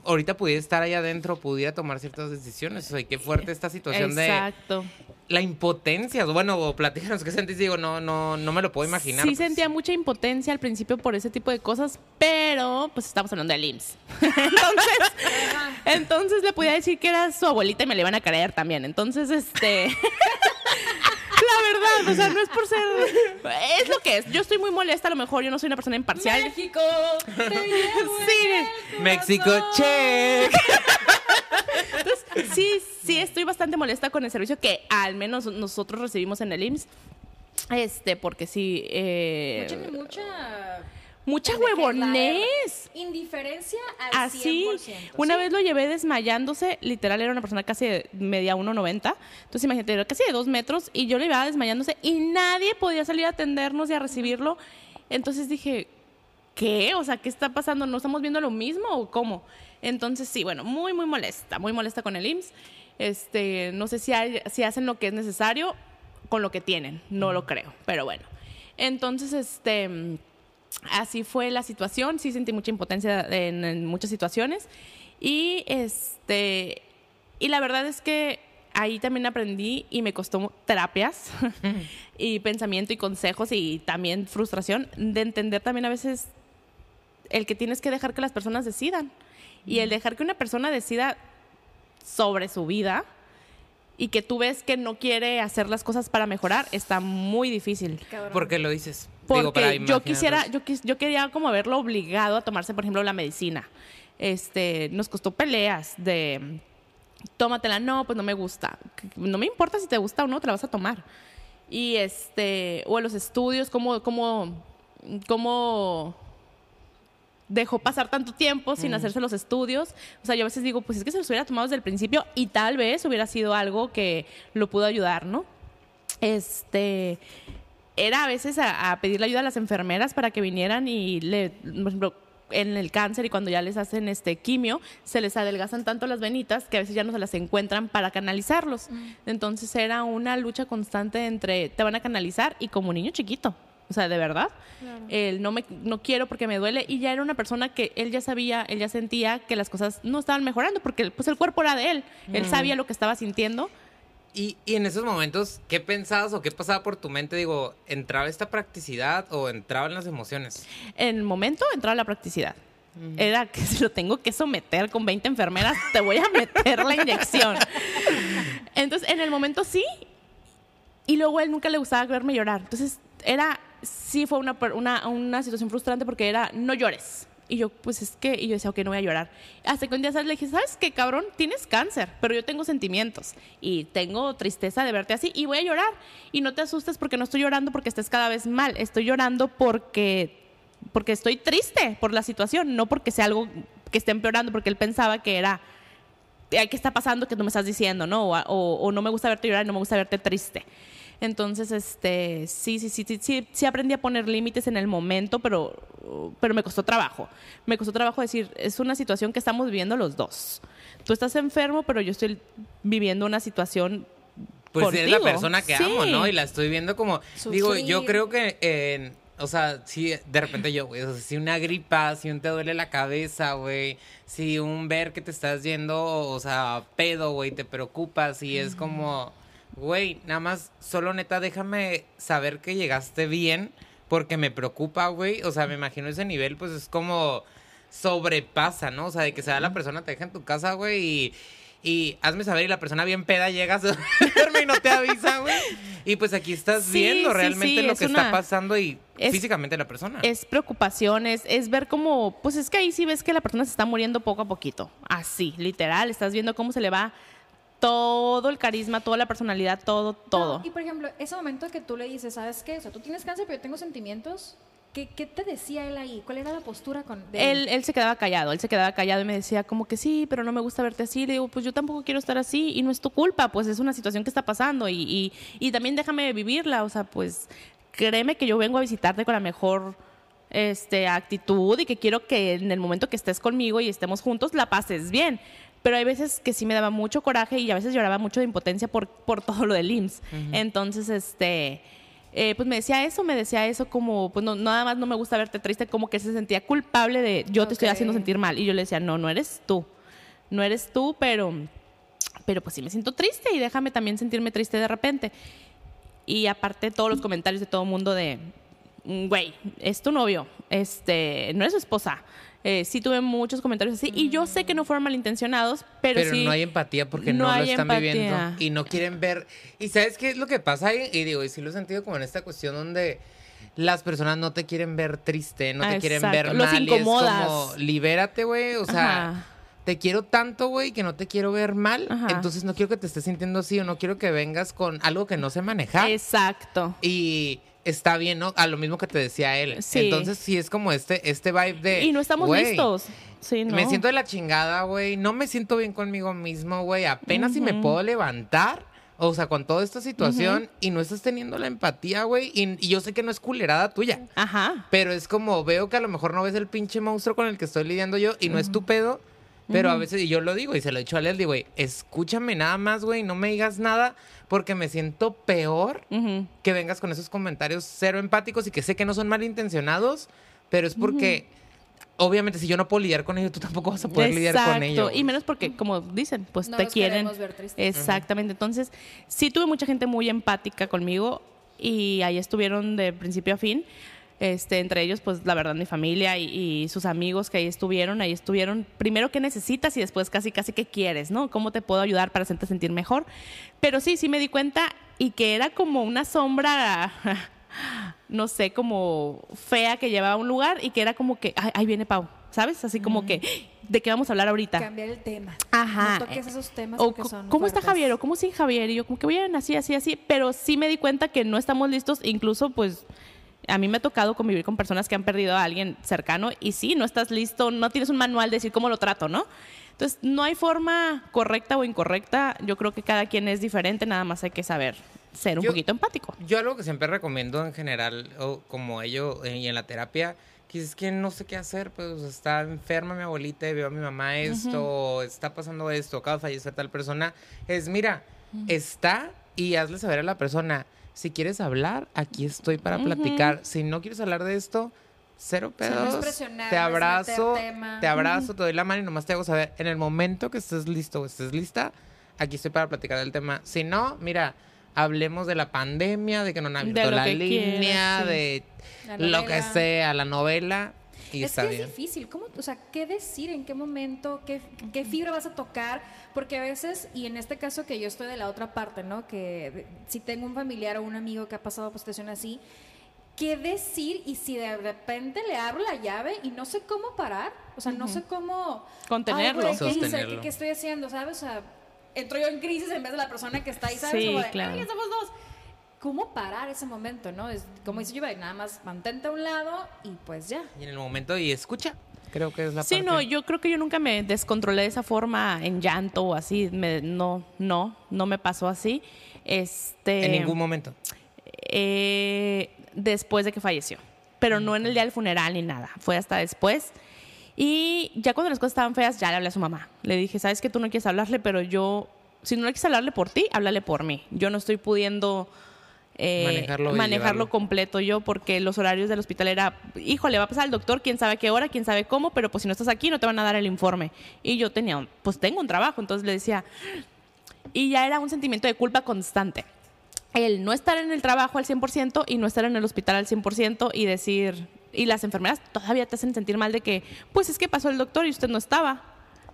ahorita pudiera estar ahí adentro, pudiera tomar ciertas decisiones. O sea, qué fuerte esta situación de Exacto. La impotencia. Bueno, platícanos qué sentís. Digo, no, no, no me lo puedo imaginar. Sí pues. sentía mucha impotencia al principio por ese tipo de cosas, pero pues estamos hablando del IMSS. entonces, entonces le podía decir que era su abuelita y me le iban a creer también. Entonces, este... La verdad, o sea, no es por ser... Es lo que es. Yo estoy muy molesta, a lo mejor yo no soy una persona imparcial. México, te llevo Sí. México, check. Entonces, sí, sí, estoy bastante molesta con el servicio que al menos nosotros recibimos en el IMSS. Este, porque sí... eh, Mucha, mucha mucha huevonés. Indiferencia al Así, 100%. una ¿sí? vez lo llevé desmayándose, literal era una persona casi de media 1,90, entonces imagínate, era casi de dos metros y yo lo llevaba desmayándose y nadie podía salir a atendernos y a recibirlo. Entonces dije, ¿qué? O sea, ¿qué está pasando? ¿No estamos viendo lo mismo o cómo? Entonces sí, bueno, muy, muy molesta, muy molesta con el IMSS. Este, no sé si, hay- si hacen lo que es necesario con lo que tienen, no lo creo, pero bueno. Entonces, este, así fue la situación, sí sentí mucha impotencia en, en muchas situaciones. Y este y la verdad es que ahí también aprendí y me costó terapias y pensamiento y consejos y también frustración de entender también a veces el que tienes que dejar que las personas decidan. Y el dejar que una persona decida sobre su vida y que tú ves que no quiere hacer las cosas para mejorar está muy difícil. Cabrón. ¿Por qué lo dices? Porque Digo, para yo quisiera, yo, quis- yo quería como verlo obligado a tomarse, por ejemplo, la medicina. Este, nos costó peleas de tómatela, no, pues no me gusta. No me importa si te gusta o no, te la vas a tomar. Y este, o en los estudios, cómo, cómo, cómo dejó pasar tanto tiempo sin hacerse los estudios. O sea, yo a veces digo, pues es que se los hubiera tomado desde el principio y tal vez hubiera sido algo que lo pudo ayudar, ¿no? Este, era a veces a, a pedirle ayuda a las enfermeras para que vinieran y le, por ejemplo, en el cáncer y cuando ya les hacen este quimio, se les adelgazan tanto las venitas que a veces ya no se las encuentran para canalizarlos. Entonces era una lucha constante entre te van a canalizar y como niño chiquito. O sea, de verdad, el no me no quiero porque me duele y ya era una persona que él ya sabía, él ya sentía que las cosas no estaban mejorando porque pues el cuerpo era de él. Él sabía lo que estaba sintiendo. Y, y en esos momentos, ¿qué pensabas o qué pasaba por tu mente? Digo, ¿entraba esta practicidad o entraban las emociones? En el momento entraba la practicidad. Era que si lo tengo que someter con 20 enfermeras, te voy a meter la inyección. Entonces, en el momento sí. Y luego él nunca le gustaba verme llorar. Entonces, era, sí fue una, una, una situación frustrante porque era, no llores. Y yo, pues es que, y yo decía, ok, no voy a llorar. Hasta que un día le dije, ¿sabes qué, cabrón? Tienes cáncer, pero yo tengo sentimientos y tengo tristeza de verte así y voy a llorar. Y no te asustes porque no estoy llorando porque estés cada vez mal. Estoy llorando porque porque estoy triste por la situación, no porque sea algo que esté empeorando, porque él pensaba que era, "Ay, ¿qué está pasando que tú me estás diciendo? ¿no? O, o- o no me gusta verte llorar, no me gusta verte triste. Entonces, este, sí, sí, sí, sí, sí, sí aprendí a poner límites en el momento, pero, pero me costó trabajo. Me costó trabajo decir, es una situación que estamos viviendo los dos. Tú estás enfermo, pero yo estoy viviendo una situación Pues es la Contigo, persona que amo. ¿no? Y la estoy viendo como. Sufrir. Digo, yo creo que. eh, o sea, si de repente yo, güey, o sea, si una gripa, si un te duele la cabeza, güey, si un ver que te estás yendo, o sea, pedo, güey, te preocupas y es como, güey, nada más, solo neta, déjame saber que llegaste bien, porque me preocupa, güey. O sea, me imagino ese nivel, pues es como sobrepasa, ¿no? O sea, de que sea la persona, te deja en tu casa, güey, y, y hazme saber, y la persona bien peda llega, se duerme y no te avisa, güey. Y pues aquí estás Sí, viendo realmente sí, lo es que está pasando y es- físicamente la persona. es preocupación, es, es ver cómo, pues es que ahí sí ves que la persona se está muriendo poco a poquito. Así, literal, estás viendo cómo se le va todo el carisma, toda la personalidad, todo, todo. No, y por ejemplo, ese momento que tú le dices, ¿sabes qué? O sea, tú tienes cáncer, pero yo tengo sentimientos. ¿Qué, qué te decía él ahí? ¿Cuál era la postura con de Él, él se quedaba callado, él se quedaba callado y me decía como que sí, pero no me gusta verte así. Le digo, pues yo tampoco quiero estar así y no es tu culpa, pues es una situación que está pasando y, y, y también déjame vivirla. O sea, pues créeme que yo vengo a visitarte con la mejor este, actitud y que quiero que en el momento que estés conmigo y estemos juntos la pases bien. Pero hay veces que sí me daba mucho coraje y a veces lloraba mucho de impotencia por, por todo lo del IMSS. Entonces, este, eh, pues me decía eso, me decía eso como, pues no, nada más no me gusta verte triste, como que se sentía culpable de yo te estoy haciendo sentir mal. Y yo le decía, no, no eres tú. no eres tú, pero, pero pues sí me siento triste y déjame también sentirme triste de repente. Y aparte todos los comentarios de todo el mundo de, "Mm, güey, es tu novio, este, no es su esposa. Eh, sí tuve muchos comentarios así y yo sé que no fueron malintencionados, pero, Pero sí. no hay empatía porque no, no lo están empatía. viviendo y no quieren ver. ¿Y sabes qué es lo que pasa? Y, y digo, y sí lo he sentido como en esta cuestión donde las personas no te quieren ver triste, no te quieren exacto. ver Los mal. y incomodas. es como, libérate, güey. O sea, Ajá. te quiero tanto, güey, que no te quiero ver mal. Ajá. Entonces no quiero que te estés sintiendo así o no quiero que vengas con algo que no sé manejar. Exacto. Y está bien, ¿no? A lo mismo que te decía él. Sí. Entonces sí es como este, este vibe de. Y no estamos listos. Sí, no. Me siento de la chingada, güey. No me siento bien conmigo mismo, güey. Apenas si me puedo levantar. O sea, con toda esta situación y no estás teniendo la empatía, güey. Y, y yo sé que no es culerada tuya. Ajá. Pero es como veo que a lo mejor no ves el pinche monstruo con el que estoy lidiando yo y no es tu pedo. Pero a veces, y yo lo digo y se lo he dicho a él, digo, güey, escúchame nada más, güey, no me digas nada porque me siento peor que vengas con esos comentarios cero empáticos y que sé que no son malintencionados, pero es porque, obviamente, si yo no puedo lidiar con ellos, tú tampoco vas a poder lidiar con Exacto. ellos. Y menos porque, como dicen, pues No te los quieren. queremos ver. Exactamente. Entonces, sí tuve mucha gente muy empática conmigo y ahí estuvieron de principio a fin. Este, entre ellos, pues la verdad, mi familia y, y sus amigos que ahí estuvieron, ahí estuvieron. Primero, ¿qué necesitas? Y después, casi, casi, ¿qué quieres? ¿No? ¿Cómo te puedo ayudar para hacerte sentir mejor? Pero sí, sí me di cuenta y que era como una sombra, no sé, como fea que llevaba a un lugar y que era como que, "Ay, ahí viene Pau, ¿sabes? Así como que, ¿de qué vamos a hablar ahorita? Cambiar el tema. Ajá. No toques esos temas O porque co- son ¿Cómo está. Javier? ¿O cómo sin Javier? Y yo como que bien, así, así, así. Pero sí me di cuenta que no estamos listos. Incluso, pues, a mí me ha tocado convivir con personas que han perdido a alguien cercano. Y sí, no estás listo, no tienes un manual de decir cómo lo trato, ¿no? Entonces, no hay forma correcta o incorrecta. Yo creo que cada quien es diferente, nada más hay que saber ser un Yo- poquito empático. Yo algo que siempre recomiendo en general, o como ello eh, y en la terapia, que es que no sé qué hacer, pues está enferma mi abuelita y veo a mi mamá esto, está pasando esto, acaba de fallecer tal persona, es mira, está y hazle saber a la persona, si quieres hablar, aquí estoy para platicar, si no quieres hablar de esto, cero pedos, te no es abrazo, te abrazo, te doy la mano y nomás te hago saber, en el momento que estés listo o estés lista, aquí estoy para platicar del tema, si no, mira, hablemos de la pandemia, de que no han abierto la línea, quieras, sí. de La lo que sea, la novela. Y es está que bien. es difícil, ¿cómo, o sea, qué decir, en qué momento, qué, qué fibra vas a tocar? Porque a veces, y en este caso que yo estoy de la otra parte, ¿no? Que de- si tengo un familiar o un amigo que ha pasado por situación así, ¿qué decir? Y si de repente le abro la llave y no sé cómo parar, o sea, no sé cómo... Contenerlo. Ay, güey, ¿qué hice? ¿Qué, qué estoy haciendo? ¿Sabes? O sea, entro yo en crisis en vez de la persona que está ahí, ¿sabes? Sí, Como de, claro. "Ay, ya somos dos. ¿Cómo parar ese momento, no? Es, como dice Yuba, nada más mantente a un lado y pues ya. Y en el momento y escucha, creo que es la Sí, parte. no, yo creo que yo nunca me descontrolé de esa forma en llanto o así. Me- no, no, no me pasó así. Este, En ningún momento. eh, después de que falleció. Pero no en el día del funeral ni nada. Fue hasta después. Y ya cuando las cosas estaban feas, ya le hablé a su mamá. Le dije, sabes que tú no quieres hablarle, pero yo, si no le quieres hablarle por ti, háblale por mí. Yo no estoy pudiendo eh, Manejarlo manejarlo completo yo, porque los horarios del hospital era, híjole, va a pasar al doctor, quién sabe qué hora, quién sabe cómo, pero pues si no estás aquí no te van a dar el informe. Y yo tenía, un- pues tengo un trabajo, entonces le decía, y ya era un sentimiento de culpa constante. El no estar en el trabajo al 100% y no estar en el hospital al 100% y decir, y las enfermeras todavía te hacen sentir mal de que, pues es que pasó el doctor y usted no estaba.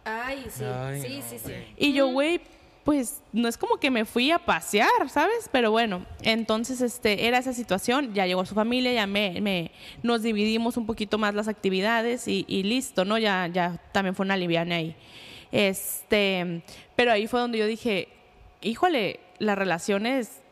Ay, sí, Ay, sí, no, sí, sí. Y yo, güey, pues no es como que me fui a pasear, ¿sabes? Pero bueno, entonces este era esa situación, ya llegó su familia, ya me, me- nos dividimos un poquito más las actividades y, y listo, ¿no? Ya, ya también fue una liviana ahí. Este, pero ahí fue donde yo dije, híjole, las relaciones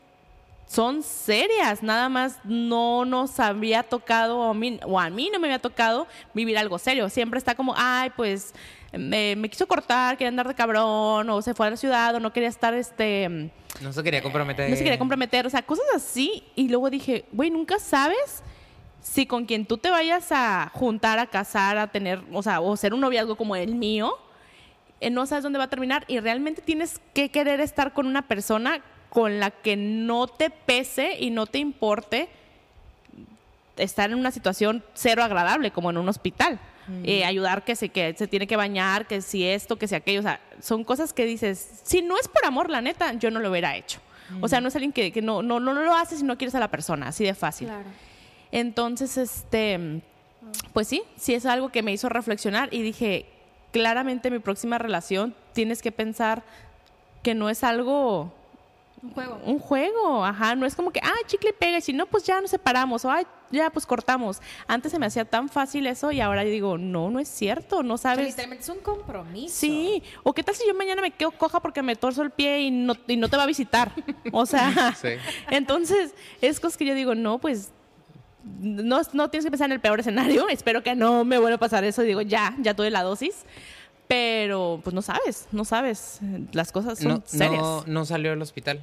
son serias, nada más no nos había tocado a mí, o a mí no me había tocado vivir algo serio. Siempre está como, ay, pues me, me quiso cortar, quería andar de cabrón, o se fue a la ciudad, o no quería estar, este, No se quería comprometer. no se quería comprometer, o sea, cosas así. Y luego dije, güey, nunca sabes si con quien tú te vayas a juntar, a casar, a tener, o sea, o ser un noviazgo como el mío, eh, no sabes dónde va a terminar y realmente tienes que querer estar con una persona con la que no te pese y no te importe estar en una situación cero agradable como en un hospital. eh, ayudar que se, que se tiene que bañar, que si esto, que si aquello. O sea, son cosas que dices, si no es por amor, la neta, yo no lo hubiera hecho. O sea, no es alguien que, que no, no, no, no lo hace si no quieres a la persona, así de fácil. Claro. Entonces, este, pues sí, sí es algo que me hizo reflexionar y dije, claramente mi próxima relación tienes que pensar que no es algo Un juego. un juego, ajá, no es como que, ah, chicle y pega, y si no, pues ya nos separamos, o ay, ya, pues cortamos. Antes se me hacía tan fácil eso y ahora yo digo, no, no es cierto, no O sea, sabes. literalmente es un compromiso. Sí, o qué tal si yo mañana me quedo coja porque me torzo el pie y no, y no te va a visitar. O sea, Sí. entonces es cosas que yo digo, no, pues no, no tienes que pensar en el peor escenario. Espero que no me vuelva a pasar eso. Digo, ya, ya tuve la dosis. Pero pues no sabes, no sabes. Las cosas son No, serias. no, no salió del hospital.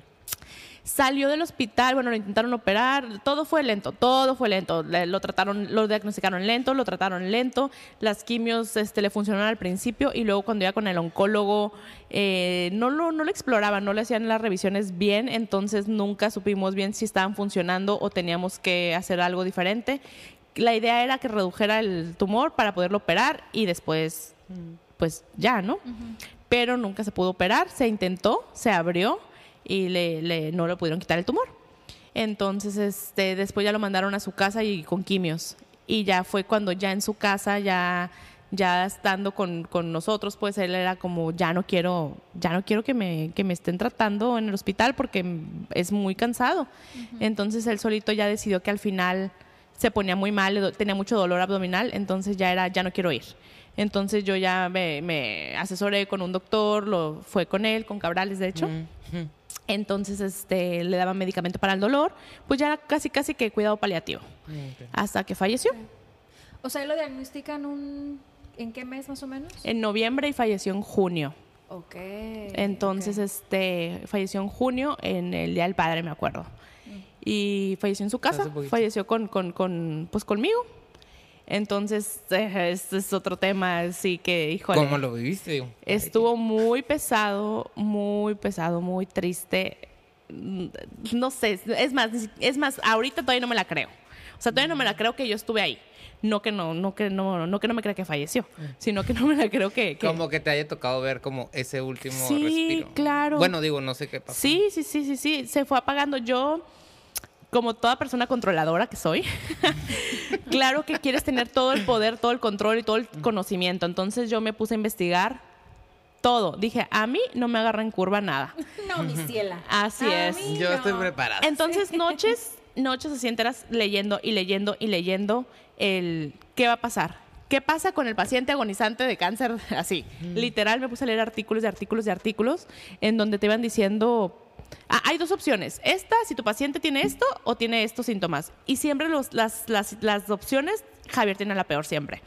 Salió del hospital, bueno, lo intentaron operar, todo fue lento, todo fue lento. Le- Lo trataron, lo diagnosticaron lento, lo trataron lento. Las quimios este, le funcionaron al principio y luego cuando iba con el oncólogo eh, no, lo, no lo exploraban, no le hacían las revisiones bien, entonces nunca supimos bien si estaban funcionando o teníamos que hacer algo diferente. La idea era que redujera el tumor para poderlo operar y después, pues ya, ¿no? Pero nunca se pudo operar, se intentó, se abrió y le, le- no le pudieron quitar el tumor. Entonces, este, después ya lo mandaron a su casa y con quimios. Y ya fue cuando ya en su casa, ya, ya estando con, con nosotros, pues él era como, ya no quiero, ya no quiero que me, que me estén tratando en el hospital porque es muy cansado. Entonces él solito ya decidió que al final se ponía muy mal, tenía mucho dolor abdominal, entonces ya era, ya no quiero ir. Entonces yo ya me, me asesoré con un doctor, lo fue con él, con Cabrales de hecho. Entonces, este, le daban medicamento para el dolor, pues ya era casi, casi que cuidado paliativo. Hasta que falleció. O sea, lo diagnostican un... ¿En qué mes más o menos? En noviembre y falleció en junio. Ok. Entonces, este, falleció en junio, en el Día del Padre, me acuerdo. Y falleció en su casa, falleció con, con, con, pues conmigo. Entonces, este es otro tema, así que, híjole. ¿Cómo lo viviste? Estuvo muy pesado, muy pesado, muy triste. No sé, es más, es más, ahorita todavía no me la creo. O sea, todavía no me la creo que yo estuve ahí. No que no, no que no, no que no me crea que falleció, sino que no me la creo que, que- Como que te haya tocado ver como ese último Sí, respiro. claro. Bueno, digo, no sé qué pasó. Sí, sí, sí, sí, sí. Se fue apagando. Yo, como toda persona controladora que soy, claro que quieres tener todo el poder, todo el control y todo el conocimiento. Entonces yo me puse a investigar todo. Dije, a mí no me agarra en curva nada. No, mi ciela. Así A es. mí Yo no. estoy preparada. Entonces, noches, noches así enteras leyendo y leyendo y leyendo el qué va a pasar. ¿Qué pasa con el paciente agonizante de cáncer? Así. Literal, me puse a leer artículos de artículos de artículos en donde te iban diciendo. Ah, hay dos opciones. Esta, si tu paciente tiene esto o tiene estos síntomas. Y siempre los- las, las, las opciones, Javier tiene la peor siempre.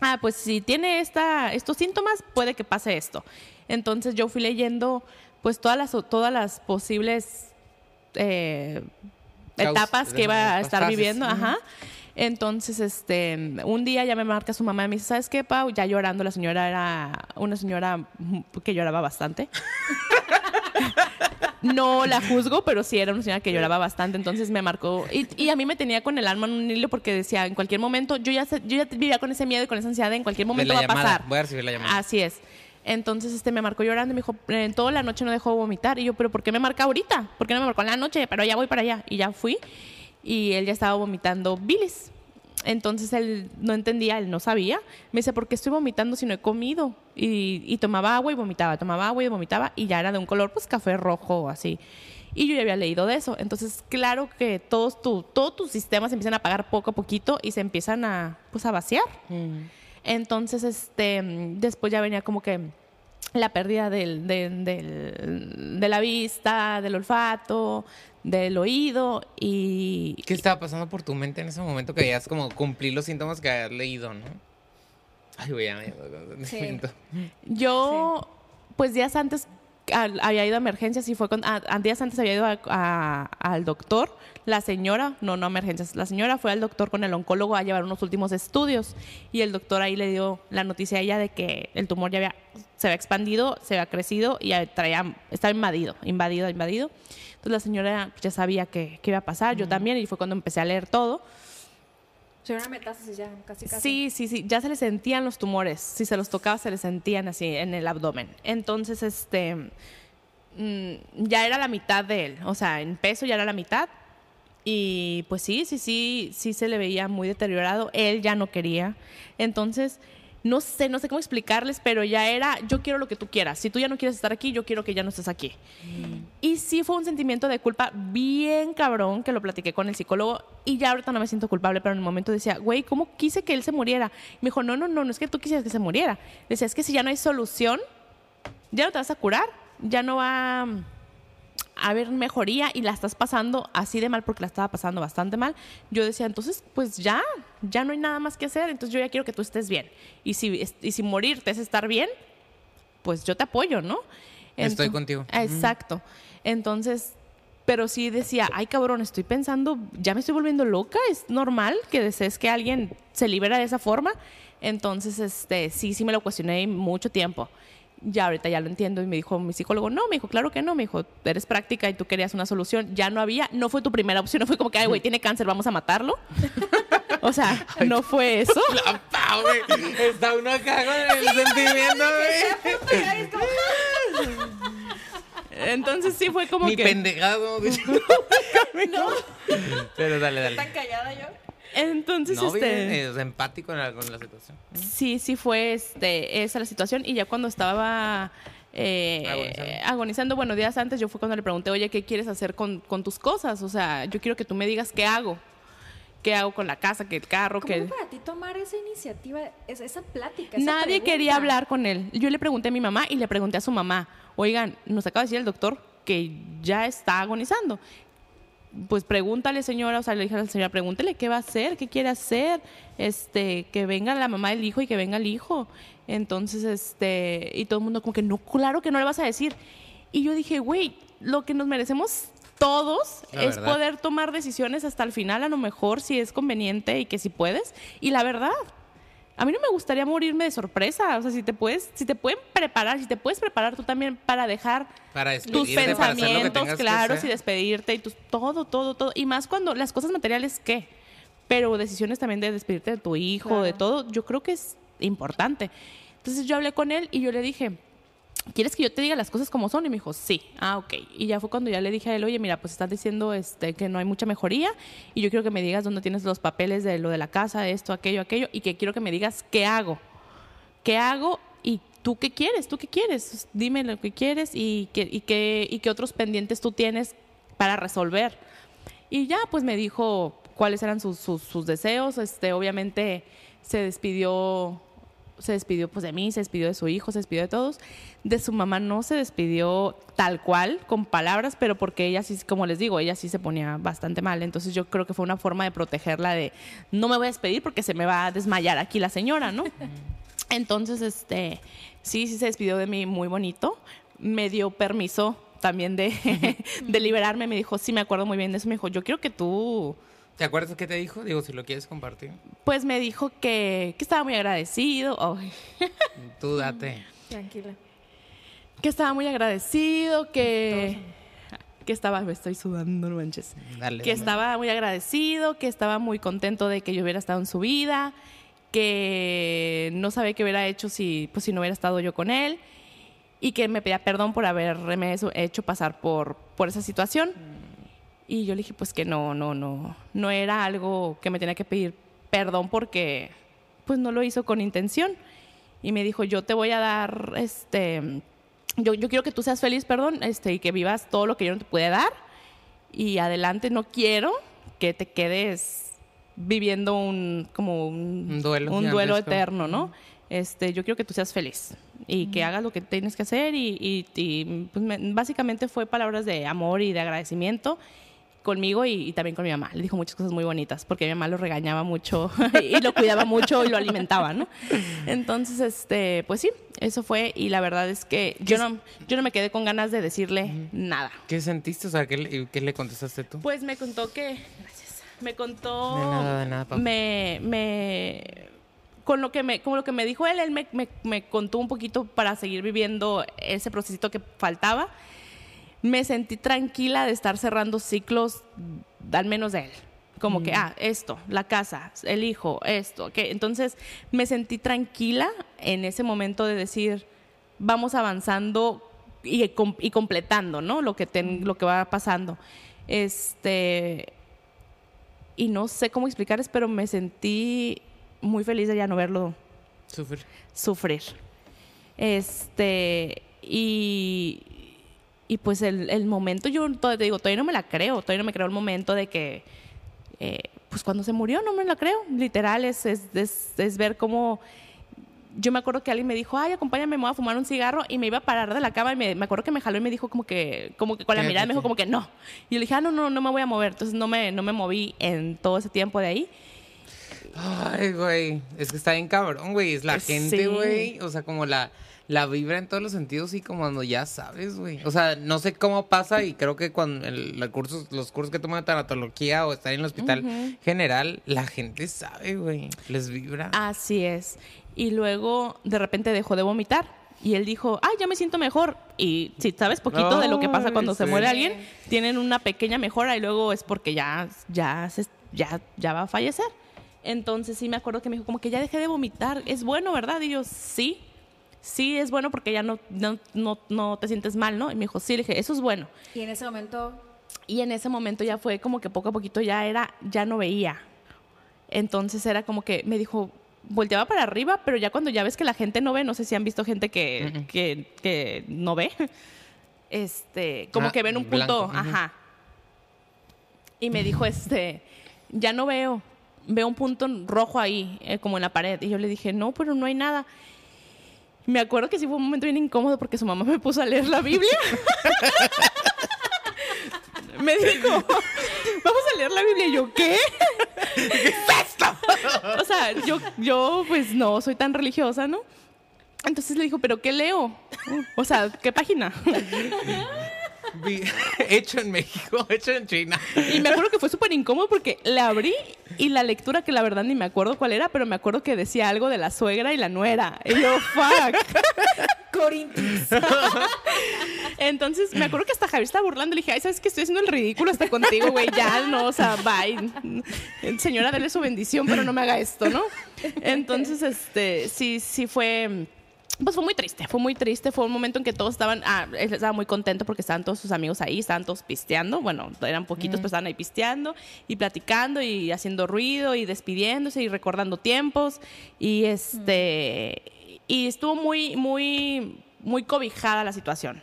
Ah, pues si tiene esta, estos síntomas, puede que pase esto. Entonces yo fui leyendo pues todas las, todas las posibles eh, etapas que iba a estar viviendo. Ajá. Entonces, este, un día ya me marca su mamá y me dice, ¿sabes qué, Pau? Ya llorando, la señora era una señora que lloraba bastante. No la juzgo, pero sí era una señora que lloraba bastante, entonces me marcó. Y, y a mí me tenía con el alma en un hilo porque decía, en cualquier momento, yo ya, yo ya vivía con ese miedo y con esa ansiedad, en cualquier momento va a pasar. Voy a recibir la llamada. Así es. Entonces este me marcó llorando y me dijo, en toda la noche no dejó de vomitar. Y yo, ¿pero por qué me marca ahorita? ¿Por qué no me marcó en la noche? Pero ya voy para allá. Y ya fui. Y él ya estaba vomitando bilis. Entonces él no entendía, él no sabía. Me dice, ¿por qué estoy vomitando si no he comido? Y, y tomaba agua y vomitaba, tomaba agua y vomitaba. Y ya era de un color, pues café rojo, así. Y yo ya había leído de eso. Entonces, claro que todos, tu, todos tus sistemas se empiezan a apagar poco a poquito y se empiezan a, pues, a vaciar. Entonces, este, mm, después ya venía como que la pérdida del, del- del- de la vista, del olfato, del oído y... ¿Qué estaba pasando por tu mente en ese momento que veías como cumplir los síntomas que habías leído, no? Ay, güey, ya me... Sí. Yo, pues días antes al- había ido a emergencias y fue con, a- días antes había ido a- a- al doctor. La señora, no, no a emergencias, la señora fue al doctor con el oncólogo a llevar unos últimos estudios y el doctor ahí le dio la noticia a ella de que el tumor ya había, se había expandido, se había crecido y traía, estaba invadido, invadido, invadido. Entonces la señora ya sabía que, que iba a pasar, yo también, y fue cuando empecé a leer todo. O sea, una metástasis ya, casi casi. Sí, sí, sí, ya se le sentían los tumores. Si se los tocaba, se le sentían así en el abdomen. Entonces, este, mm, ya era la mitad de él. O sea, en peso ya era la mitad. Y pues sí, sí, sí, sí se le veía muy deteriorado. Él ya no quería. Entonces, no sé, no sé cómo explicarles, pero ya era, yo quiero lo que tú quieras. Si tú ya no quieres estar aquí, yo quiero que ya no estés aquí. Y sí fue un sentimiento de culpa bien cabrón que lo platiqué con el psicólogo y ya ahorita no me siento culpable, pero en el momento decía, güey, ¿cómo quise que él se muriera? Y me dijo, no, no, no, no es que tú quisieras que se muriera. Decía, es que si ya no hay solución, ya no te vas a curar, ya no va mm, a haber mejoría y la estás pasando así de mal porque la estaba pasando bastante mal. Yo decía, entonces, pues ya, ya no hay nada más que hacer, entonces yo ya quiero que tú estés bien. Y si, y si morirte es estar bien, pues yo te apoyo, ¿no? Estoy Ento- contigo. Exacto. Entonces, pero sí decía, ay cabrón, estoy pensando, ya me estoy volviendo loca, es normal que desees que alguien se libera de esa forma. Entonces, este, sí, sí me lo cuestioné mucho tiempo. Ya ahorita ya lo entiendo y me dijo mi psicólogo, no, me dijo, claro que no, me dijo, eres práctica y tú querías una solución, ya no había, no fue tu primera opción, no fue como que, ay, güey, tiene cáncer, vamos a matarlo. o sea, no fue eso. La pa, güey. Está uno acá con el sentimiento, güey. Entonces sí fue como Mi que... pendejado. No. Pero dale, Tan dale. callada yo. Entonces, No, este... bien, es empático en la- con la situación. Sí, sí fue este, esa la situación. Y ya cuando estaba eh, Agonizando. agonizando. bueno, días antes, yo fue cuando le pregunté, oye, ¿qué quieres hacer con, con tus cosas? O sea, yo quiero que tú me digas qué hago. ¿Qué hago con la casa, que el carro, ¿Cómo que... fue para ti tomar esa iniciativa, esa, esa plática? esa Nadie pregunta? quería hablar con él. Yo le pregunté a mi mamá y le pregunté a su mamá, oigan, nos acaba de decir el doctor que ya está agonizando. Pues pregúntale, señora, o sea, le dije a la señora, pregúntele qué va a hacer, qué quiere hacer, este, que venga la mamá del hijo y que venga el hijo. Entonces, este, y todo el mundo como que no, claro que no le vas a decir. Y yo dije, güey, lo que nos merecemos todos La es verdad. poder tomar decisiones hasta el final, a lo mejor, si es conveniente y que si puedes. Y la verdad, a mí no me gustaría morirme de sorpresa. O sea, si te puedes, si te pueden preparar, si te puedes preparar tú también para dejar Para tus para pensamientos claros y despedirte y tus, todo, todo, todo. Y más cuando las cosas materiales, ¿qué? Pero decisiones también de despedirte de tu hijo, de todo, yo creo que es importante. Entonces yo hablé con él y yo le dije, ¿quieres que yo te diga las cosas como son? Y me dijo, sí. Ah, ok. Y ya fue cuando ya le dije a él, oye, mira, pues estás diciendo este, que no hay mucha mejoría y yo quiero que me digas dónde tienes los papeles de lo de la casa, esto, aquello, aquello, y que quiero que me digas qué hago. ¿Qué hago? ¿Y tú qué quieres? ¿Tú qué quieres? Dime lo que quieres y qué, y qué, y qué otros pendientes tú tienes para resolver. Y ya, pues me dijo cuáles eran sus, sus, sus deseos. Este, obviamente se despidió, se despidió pues de mí, se despidió de su hijo, se despidió de todos. De su mamá no se despidió tal cual, con palabras, pero porque ella sí, como les digo, ella sí se ponía bastante mal. Entonces yo creo que fue una forma de protegerla de no me voy a despedir porque se me va a desmayar aquí la señora, ¿no? Entonces, este, sí, sí se despidió de mí muy bonito. Me dio permiso también de, de liberarme. Me dijo, sí, me acuerdo muy bien de eso. Me dijo, yo quiero que tú, ¿Te acuerdas qué te dijo? Digo, si lo quieres compartir. pues me dijo que, que estaba muy agradecido. Ay, Tú date. Tranquila. que estaba muy agradecido, que, que estaba, me estoy sudando, no manches. Dale. que dale. estaba muy agradecido, que estaba muy contento de que yo hubiera estado en su vida, que no sabía qué hubiera hecho si, pues, si no hubiera estado yo con él y que me pedía perdón por haberme hecho pasar por, por esa situación. Y yo le dije pues que no, no, no, no era algo que me tenía que pedir perdón porque pues no lo hizo con intención. Y me dijo, yo te voy a dar, este, yo, yo quiero que tú seas feliz, perdón, este, y que vivas todo lo que yo no te pude dar y adelante no quiero que te quedes viviendo un como un, Un duelo un duelo eterno, ¿no? Este, yo quiero que tú seas feliz y que hagas lo que tienes que hacer y, y- y, pues, me- básicamente fue palabras de amor y de agradecimiento conmigo y, y también con mi mamá. Le dijo muchas cosas muy bonitas porque mi mamá lo regañaba mucho y lo cuidaba mucho y lo alimentaba, ¿no? Entonces, este, pues sí, eso fue y la verdad es que yo no, yo no me quedé con ganas de decirle nada. ¿Qué sentiste? O sea, ¿qué le, qué le contestaste tú? Pues me contó que. Gracias. Me contó. De nada, de nada, Pau. Me. me con lo que me, con lo que me dijo él, él me, me- me contó un poquito para seguir viviendo ese procesito que faltaba. Me sentí tranquila de estar cerrando ciclos, al menos de él. Como que, ah, esto, la casa, el hijo, esto, que entonces me sentí tranquila en ese momento de decir, vamos avanzando y, com- y completando, ¿no? Lo que, ten- lo que va pasando. Este, y no sé cómo explicarles, pero me sentí muy feliz de ya no verlo Sufrir. sufrir. Este, y, y pues el, el momento, yo te digo, todavía no me la creo, todavía no me creo el momento de que, eh, pues cuando se murió, no me la creo. Literal, es, es, es, es ver cómo... Yo me acuerdo que alguien me dijo, ay, acompáñame, me voy a fumar un cigarro, y me iba a parar de la cama, y me, me acuerdo que me jaló y me dijo como que, como que con la mirada me dijo como que no. Y yo le dije, ah, no, no, no me voy a mover. Entonces no me, no me moví en todo ese tiempo de ahí. Ay, güey. Es que está bien cabrón, güey. Es la Sí. gente, güey. O sea, como la, la vibra en todos los sentidos y como cuando ya sabes, güey. O sea, no sé cómo pasa y creo que cuando el, el cursos, los cursos que toman de tanatología o estar en el hospital general, la gente sabe, güey. Les vibra. Así es. Y luego de repente dejó de vomitar. Y él dijo, ay, ya me siento mejor. Y si sabes poquito de lo que pasa cuando se muere alguien, tienen una pequeña mejora y luego es porque ya, ya, se- ya, ya va a fallecer. Entonces sí me acuerdo que me dijo, como que ya dejé de vomitar. Es bueno, ¿verdad? Y yo, sí. Sí, es bueno porque ya no, no, no, no te sientes mal, ¿no? Y me dijo, sí, le dije, eso es bueno. Y en ese momento, Y en ese momento ya fue como que poco a poquito ya era, ya no veía. Entonces era como que me dijo, volteaba para arriba, pero ya cuando ya ves que la gente no ve, no sé si han visto gente que, que, que no ve, este, como Ah, que ven un blanco, punto, ajá. Y me dijo, este, ya no veo, veo un punto rojo ahí, eh, como en la pared. Y yo le dije, no, pero no hay nada. Me acuerdo que sí fue un momento bien incómodo porque su mamá me puso a leer la Biblia. me dijo, vamos a leer la Biblia. Y yo, ¿qué? ¿Qué es esto? o sea, yo, yo pues no soy tan religiosa, ¿no? Entonces le dijo, ¿pero qué leo? O sea, ¿qué página? Hecho en México, hecho en China. Y me acuerdo que fue súper incómodo porque le abrí y la lectura, que la verdad ni me acuerdo cuál era, pero me acuerdo que decía algo de la suegra y la nuera. Y yo, fuck. Corintios. Entonces me acuerdo que hasta Javier estaba burlando. Le dije, ay, ¿sabes que estoy haciendo el ridículo hasta contigo, güey? Ya, no, o sea, bye. Señora, dele su bendición, pero no me haga esto, ¿no? Entonces, este, sí, sí fue. Pues fue muy triste, fue muy triste. Fue un momento en que todos estaban, ah, él estaba muy contento porque estaban todos sus amigos ahí, estaban todos pisteando. Bueno, eran poquitos, pero estaban ahí pisteando y platicando y haciendo ruido y despidiéndose y recordando tiempos. Y este, y estuvo muy, muy, muy cobijada la situación.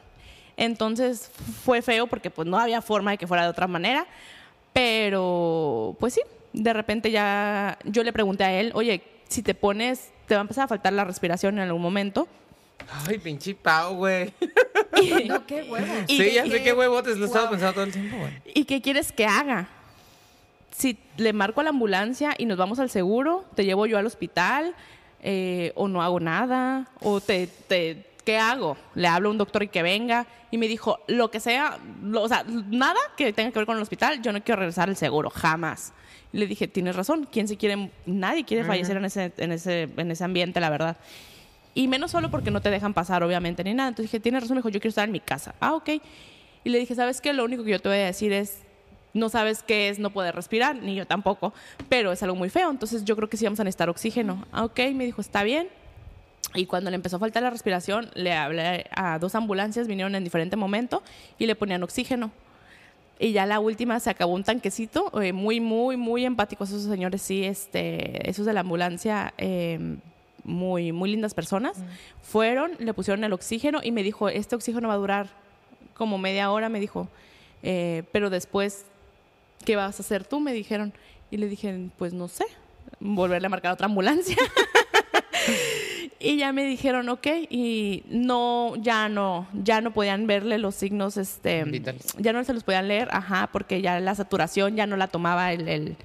Entonces fue feo porque pues no había forma de que fuera de otra manera. Pero pues sí, de repente ya yo le pregunté a él, oye, si te pones, te va a empezar a faltar la respiración en algún momento. Ay, pinche Pau, güey. no, qué huevos. Y Sí, que- ya sé qué huevotes, lo he estado Wow. pensando todo el tiempo, güey. ¿Y qué quieres que haga? Si le marco a la ambulancia y nos vamos al seguro, te llevo yo al hospital, eh, o no hago nada, o te, te- ¿qué hago? Le hablo a un doctor y que venga. Y me dijo, lo que sea, lo- o sea, nada que tenga que ver con el hospital, yo no quiero regresar al seguro, jamás. Le dije, tienes razón, ¿quién se quiere? Nadie quiere fallecer en, ese, en, ese, en ese ambiente, la verdad. Y menos solo porque no te dejan pasar, obviamente, ni nada. Entonces dije, tienes razón, me dijo, yo quiero estar en mi casa. Ah, ok. Y le dije, ¿sabes qué? Lo único que yo te voy a decir es, no sabes qué es no poder respirar, ni yo tampoco, pero es algo muy feo. Entonces yo creo que sí vamos a necesitar oxígeno. Ah, ok, me dijo, está bien. Y cuando le empezó a faltar la respiración, le hablé a dos ambulancias, vinieron en diferente momento y le ponían oxígeno. Y ya la última se acabó un tanquecito, eh, muy, muy, muy empáticos esos señores, sí, este, esos de la ambulancia, eh, muy, muy lindas personas. Fueron, le pusieron el oxígeno y me dijo, este oxígeno va a durar como media hora, me dijo, eh, pero después, ¿qué vas a hacer tú? Me dijeron. Y le dije, pues no sé, volverle a marcar otra ambulancia. Y ya me dijeron, ok, y no, ya no, ya no podían verle los signos, este, Vitales. ya no se los podían leer, ajá, porque ya la saturación ya no la tomaba el, el,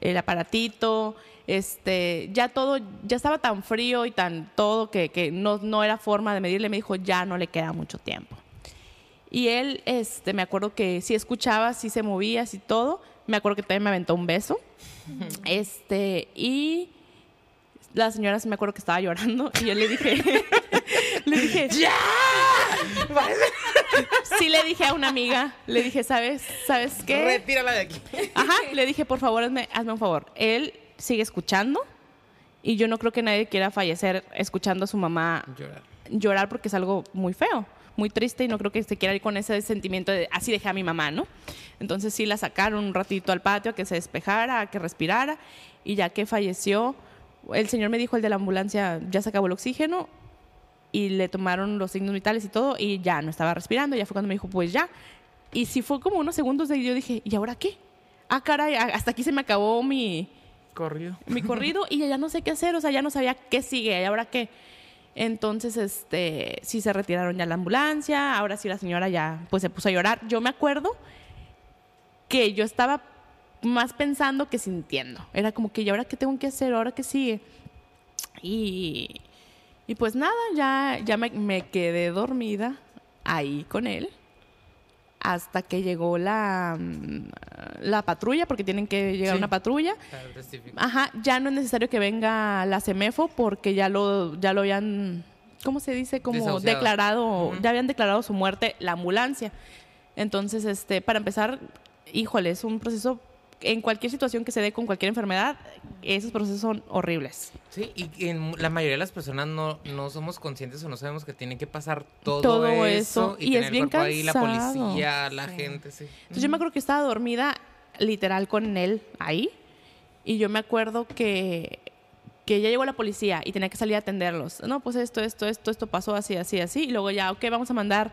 el aparatito, este, ya todo, ya estaba tan frío y tan todo que, que no, no era forma de medirle, me dijo, ya no le queda mucho tiempo. Y él, este, me acuerdo que sí escuchaba, sí se movía, sí todo, me acuerdo que también me aventó un beso, este, y la señora sí me acuerdo que estaba llorando y yo le dije, le dije, ¡ya! sí le dije a una amiga, le dije, ¿sabes? ¿Sabes qué? Retírala de aquí. Ajá, le dije, por favor, hazme, hazme un favor. Él sigue escuchando y yo no creo que nadie quiera fallecer escuchando a su mamá Llorar. llorar porque es algo muy feo, muy triste y no creo que se quiera ir con ese sentimiento de así dejé a mi mamá, ¿no? Entonces sí la sacaron un ratito al patio a que se despejara, a que respirara y ya que falleció, el señor me dijo, el de la ambulancia, ya se acabó el oxígeno y le tomaron los signos vitales y todo y ya no estaba respirando, ya fue cuando me dijo, pues ya. Y sí fue como unos segundos de yo dije, ¿y ahora qué? Ah, caray, hasta aquí se me acabó mi, Corrido. mi corrido y ya no sé qué hacer, o sea, ya no sabía qué sigue y ahora qué. Entonces, este, sí se retiraron ya la ambulancia, ahora sí la señora ya pues se puso a llorar. Yo me acuerdo que yo estaba más pensando que sintiendo. Era como que, ¿y ahora qué tengo que hacer? ¿Ahora qué sigue? Y, y pues nada, ya, ya me, me quedé dormida ahí con él hasta que llegó la, mm, la patrulla, porque tienen que llegar Sí. una patrulla. Ajá, ya no es necesario que venga la CEMEFO porque ya lo, ya lo habían, ¿cómo se dice? Como Desahuciado. declarado, ya habían declarado su muerte la ambulancia. Entonces, este, para empezar, híjole, es un proceso, en cualquier situación que se dé con cualquier enfermedad, esos procesos son horribles. Sí, y en la mayoría de las personas no, no somos conscientes o no sabemos que tiene que pasar todo, Todo eso, eso, y es tener el bien cuerpo ahí, la policía, la gente, sí. Entonces yo me acuerdo que estaba dormida literal con él ahí y yo me acuerdo que, que ya llegó la policía y tenía que salir a atenderlos. No, pues esto, esto, esto, esto pasó así, así, así. Y luego ya, ok, vamos a mandar,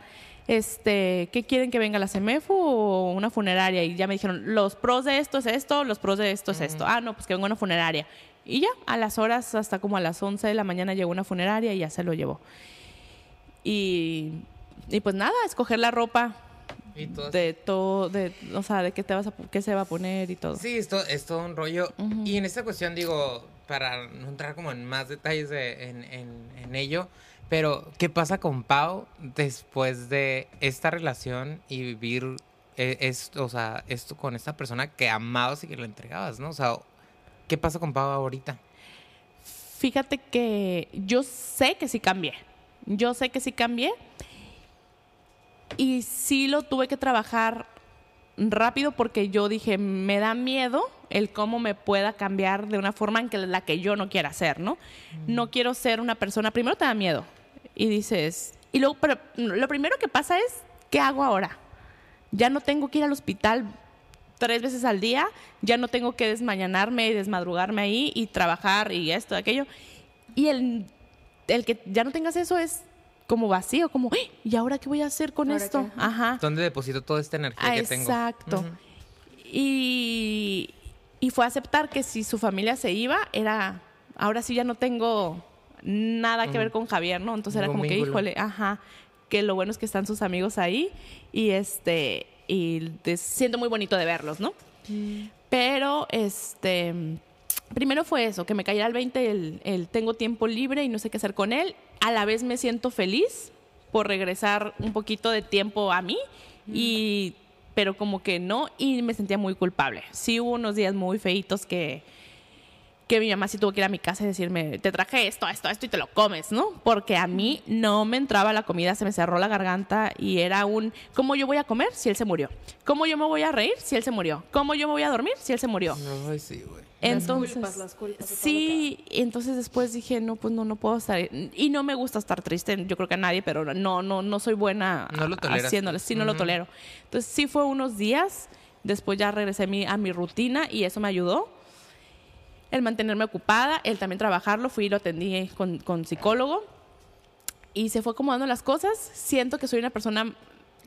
este, ¿qué quieren que venga la CEMEFO o una funeraria? Y ya me dijeron, los pros de esto es esto, los pros de esto es esto. Ah, no, pues que venga una funeraria. Y ya, a las horas, hasta como a las 11 de la mañana llegó una funeraria y ya se lo llevó. Y, y pues nada, escoger la ropa Y todo de todo, de, o sea, de qué te vas a, qué se va a poner y todo. Sí, esto es todo un rollo. Y en esta cuestión, digo, para no entrar como en más detalles de- en, en- en ello, pero ¿qué pasa con Pau después de esta relación y vivir eh, esto, o sea, esto con esta persona que amabas y que le entregabas, ¿no? O sea, ¿qué pasa con Pau ahorita? Fíjate que yo sé que sí cambié. Yo sé que sí cambié. Y sí lo tuve que trabajar rápido porque yo dije, me da miedo el cómo me pueda cambiar de una forma en que la que yo no quiera ser, ¿no? No quiero ser una persona, primero te da miedo y dices, y luego, pero lo primero que pasa es, ¿qué hago ahora? Ya no tengo que ir al hospital tres veces al día, ya no tengo que desmañanarme y desmadrugarme ahí y trabajar y esto, aquello. Y el, el que ya no tengas eso es como vacío, como, "¡Ay! ¿y ahora qué voy a hacer con ¿Ahora esto? qué? Ajá. ¿Dónde deposito toda esta energía Ah, que tengo? exacto. Y, y fue aceptar que si su familia se iba, era, ahora sí ya no tengo nada que ver con Javier, ¿no? Entonces era como que, híjole, ajá, que lo bueno es que están sus amigos ahí y este, y siento muy bonito de verlos, ¿no? Pero, este, primero fue eso, que me cayera el 20, el, el tengo tiempo libre y no sé qué hacer con él. A la vez me siento feliz por regresar un poquito de tiempo a mí, y, pero como que no, y me sentía muy culpable. Sí hubo unos días muy feitos que, que mi mamá sí tuvo que ir a mi casa y decirme, te traje esto, esto, esto y te lo comes, ¿no? Porque a mí no me entraba la comida, se me cerró la garganta y era un, ¿cómo yo voy a comer si él se murió? ¿Cómo yo me voy a reír si él se murió? ¿Cómo yo me voy a dormir si él se murió? Ay, sí, güey. Entonces, culpas, las culpas de todo sí, entonces después dije, no, pues no, no puedo estar, y no me gusta estar triste, yo creo que a nadie, pero no, no, no soy buena No lo toleras. haciéndolo, sí, no lo Ujú. tolero. Entonces sí fue unos días, después ya regresé a mi, a mi rutina y eso me ayudó. El mantenerme ocupada, el también trabajarlo, fui y lo atendí con, con psicólogo y se fue acomodando las cosas. Siento que soy una persona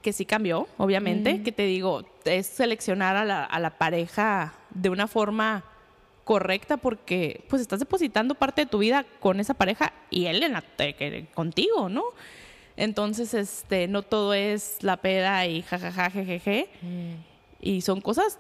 que sí cambió, obviamente, que te digo, es seleccionar a la, a la pareja de una forma correcta porque pues estás depositando parte de tu vida con esa pareja y él en la- que- contigo, ¿no? Entonces, este, no todo es la peda y jajaja, jejeje. Y son cosas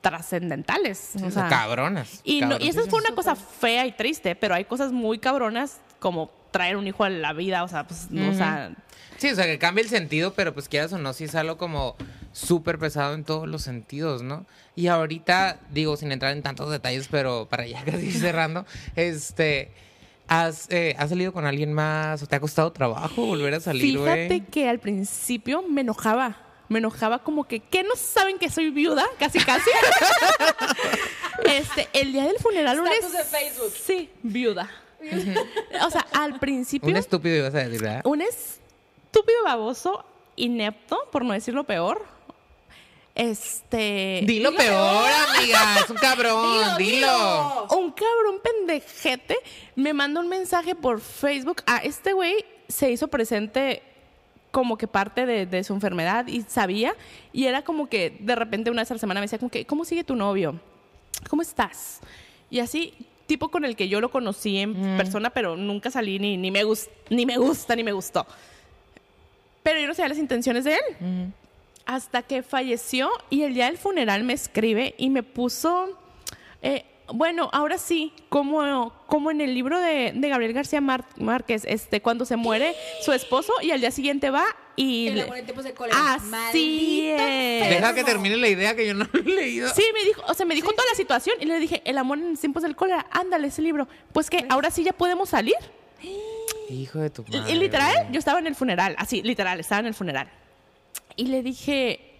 trascendentales. o sea, cabronas. y, no, y esa fue una cosa fea y triste, pero hay cosas muy cabronas como traer un hijo a la vida, o sea, pues, no, o sea, Sí, o sea, que cambia el sentido, pero pues quieras o no, sí es algo como súper pesado en todos los sentidos, ¿no? Y ahorita, digo, sin entrar en tantos detalles, pero para ya casi ir cerrando, este, ¿Has, eh, ¿Has salido con alguien más? ¿O te ha costado trabajo volver a salir, Fíjate que al principio me enojaba. Me enojaba como que, ¿qué no saben que soy viuda? Casi, casi. este, el día del funeral, un Estatus es- de Facebook. Sí, viuda. o sea, al principio, Un estúpido ibas a decir, ¿verdad? un estúpido baboso, inepto, por no decir lo peor. Este. Dilo peor, amiga. Es un cabrón. Dilo. un cabrón pendejete me manda un mensaje por Facebook. A este güey se hizo presente como que parte de, de su enfermedad y sabía. Y era como que de repente una vez a la semana me decía como que, ¿cómo sigue tu novio? ¿Cómo estás? Y así, tipo con el que yo lo conocí en persona, pero nunca salí ni, ni, me ni me gusta ni me gustó. Pero yo no sabía las intenciones de él. Hasta que falleció y el día del funeral me escribe y me puso, eh, bueno, ahora sí, como, como en el libro de, de Gabriel García Mar- Márquez, este, cuando se muere su esposo y al día siguiente va y... El le- amor en tiempos de cólera. Así es. Deja que termine la idea que yo no lo he leído. Sí, me dijo, o sea, me dijo toda la situación y le dije, el amor en tiempos del cólera, ándale ese libro. Pues que ahora sí ya podemos salir. Hijo de tu madre. y literal, yo estaba en el funeral, así, literal, estaba en el funeral. Y le dije, "Ah,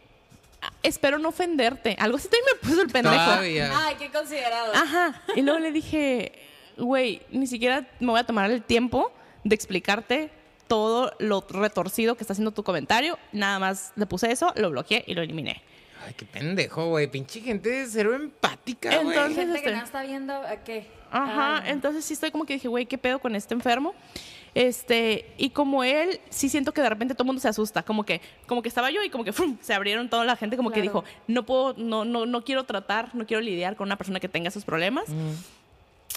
espero no ofenderte. Algo así también me puso el pendejo. Todavía. Ay, qué considerado. Ajá. Y luego le dije, güey, ni siquiera me voy a tomar el tiempo de explicarte todo lo retorcido que está haciendo tu comentario. Nada más le puse eso, lo bloqueé y lo eliminé. Ay, qué pendejo, güey. Pinche gente de cero empática, güey. Entonces- Gente que este- nada está viendo a qué. Ajá, Ay, entonces sí estoy como que dije, güey, ¿qué pedo con este enfermo? Este, y como él, sí siento que de repente todo el mundo se asusta, como que, como que estaba yo y como que se abrieron toda la gente, como que dijo, no puedo, no, no, no quiero tratar, no quiero lidiar con una persona que tenga esos problemas.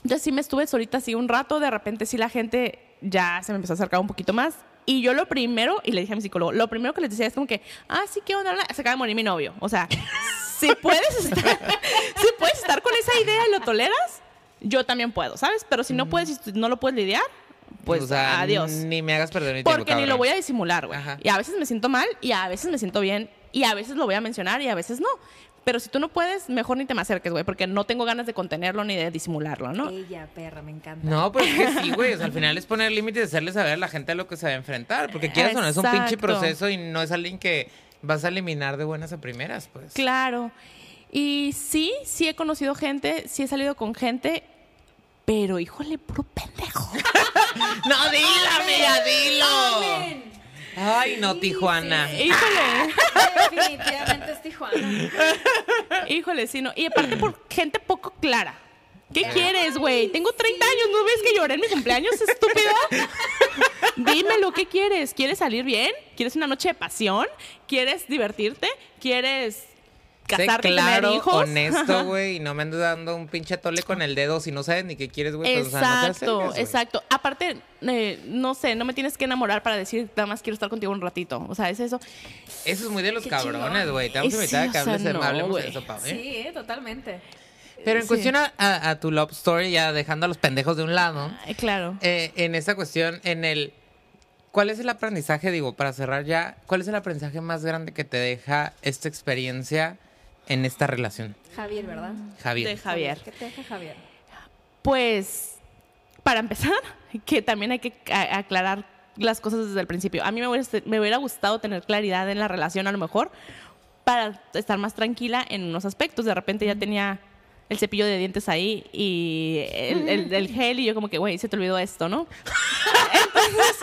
Entonces sí me estuve solita así un rato, de repente sí la gente ya se me empezó a acercar un poquito más. Y yo lo primero, y le dije a mi psicólogo, lo primero que les decía es como que, ah, sí, ¿qué onda? Se acaba de morir mi novio. O sea, si puedes estar, si puedes estar con esa idea y lo toleras, yo también puedo, ¿sabes? Pero si no puedes y no lo puedes lidiar, pues O sea, adiós. Ni me hagas perder mi tiempo, Porque ni lo voy a disimular, güey. Ajá. Y a veces me siento mal y a veces me siento bien y a veces lo voy a mencionar y a veces no. Pero si tú no puedes, mejor ni te me acerques, güey, porque no tengo ganas de contenerlo ni de disimularlo, ¿no? Ella, perra, me encanta. No, pero es que sí, güey. O sea, al final es poner límites y hacerle saber a la gente a lo que se va a enfrentar. Porque quieras o no, es un pinche proceso y no es alguien que vas a eliminar de buenas a primeras, pues. Claro. Y sí, sí he conocido gente, sí he salido con gente, pero híjole, puro pendejo. No, dilo, amiga, dilo. Ay, no, Tijuana. híjole, Definitivamente es Tijuana. híjole, sí, no. Y aparte por gente poco clara. ¿Qué quieres, güey? Tengo 30 años, ¿no ves que lloré en mi cumpleaños, estúpida? Dímelo, ¿qué quieres? ¿Quieres salir bien? ¿Quieres una noche de pasión? ¿Quieres divertirte? ¿Quieres casarte claro, tener hijos? honesto, güey, y no me andes dando un pinche tole con el dedo si no sabes ni qué quieres, güey. pues, o sea, no te Exacto, exacto. Aparte, eh, no sé, no me tienes que enamorar para decir, nada más quiero estar contigo un ratito. O sea, es eso. Eso es muy de los Qué cabrones, güey. Te vamos a Eh, invitar sí, a que o sea, hables, no, hablemos de eso, Pau, ¿eh? Sí, eh, totalmente. Pero en Sí. cuestión a, a- a tu love story, ya dejando a los pendejos de un lado, claro. eh, en esa cuestión, en el... ¿Cuál es el aprendizaje, digo, para cerrar ya, cuál es el aprendizaje más grande que te deja esta experiencia en esta relación, Javier, ¿verdad? Javier? De Javier. ¿Qué te deja Javier? Pues, para empezar, que también hay que aclarar las cosas desde el principio. A mí me hubiera, me hubiera gustado tener claridad en la relación, a lo mejor, para estar más tranquila en unos aspectos. De repente ya tenía el cepillo de dientes ahí y el, el- el gel y yo como que, güey, se te olvidó esto, ¿no? Entonces,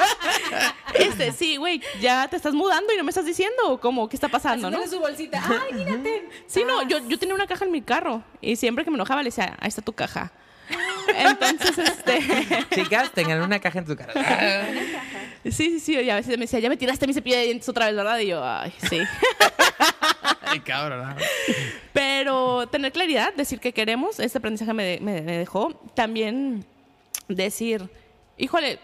este, sí, güey, ya te estás mudando y no me estás diciendo ¿o cómo, ¿qué está pasando, no? Su bolsita. Ay, mírate. Sí, no, yo, yo tenía una caja en mi carro y siempre que me enojaba le decía, ahí está tu caja. Entonces, este, Chicas, tengan una caja en su cara. sí, sí, sí, y a veces me decía, ya me tiraste mi cepillo de dientes otra vez, ¿verdad? Y yo, ay, sí. Ay, cabrón. Pero tener claridad, decir que queremos, este aprendizaje me, me- me dejó. También decir, híjole,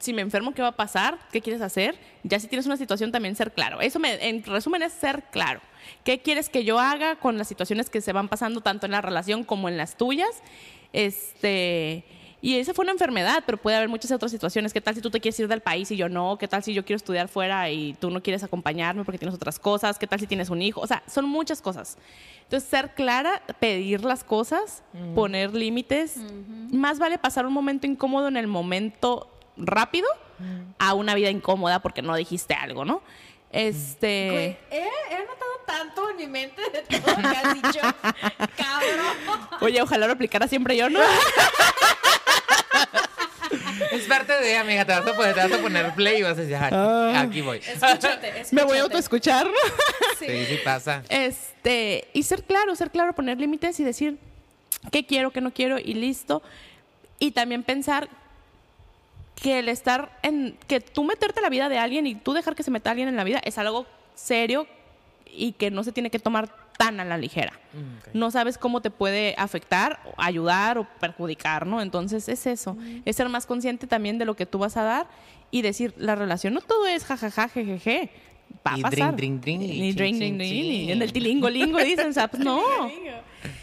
si me enfermo, ¿qué va a pasar? ¿Qué quieres hacer? Ya si tienes una situación, también ser claro. Eso, me, en resumen, es ser claro. ¿Qué quieres que yo haga con las situaciones que se van pasando tanto en la relación como en las tuyas? Este... Y esa fue una enfermedad, pero puede haber muchas otras situaciones. ¿Qué tal si tú te quieres ir del país y yo no? ¿Qué tal si yo quiero estudiar fuera y tú no quieres acompañarme porque tienes otras cosas? ¿Qué tal si tienes un hijo? O sea, son muchas cosas. Entonces, ser clara, pedir las cosas, poner límites más vale pasar un momento incómodo en el momento rápido a una vida incómoda porque no dijiste algo, ¿no? Este. Güey, he anotado tanto en mi mente de todo lo que has dicho. Cabrón. Oye, ojalá lo aplicara siempre yo, ¿no? Es parte de, amiga, te vas a poner, te vas a poner play y vas a decir, "Ah, aquí voy. Escúchate, escúchate. Me voy a autoescuchar. Sí. Sí, sí pasa. Este, y ser claro, ser claro, poner límites y decir qué quiero, qué no quiero y listo. Y también pensar que el estar en, que tú meterte en la vida de alguien y tú dejar que se meta alguien en la vida es algo serio y que no se tiene que tomar tan a la ligera. No sabes cómo te puede afectar, ayudar o perjudicar, ¿no? Entonces es eso, es ser más consciente también de lo que tú vas a dar y decir, la relación no todo es jajaja, jejeje. Va a Y pasar. dring, dring, dring, y dring, chin. y en el tilingo, lingo, dicen, o sea, pues no.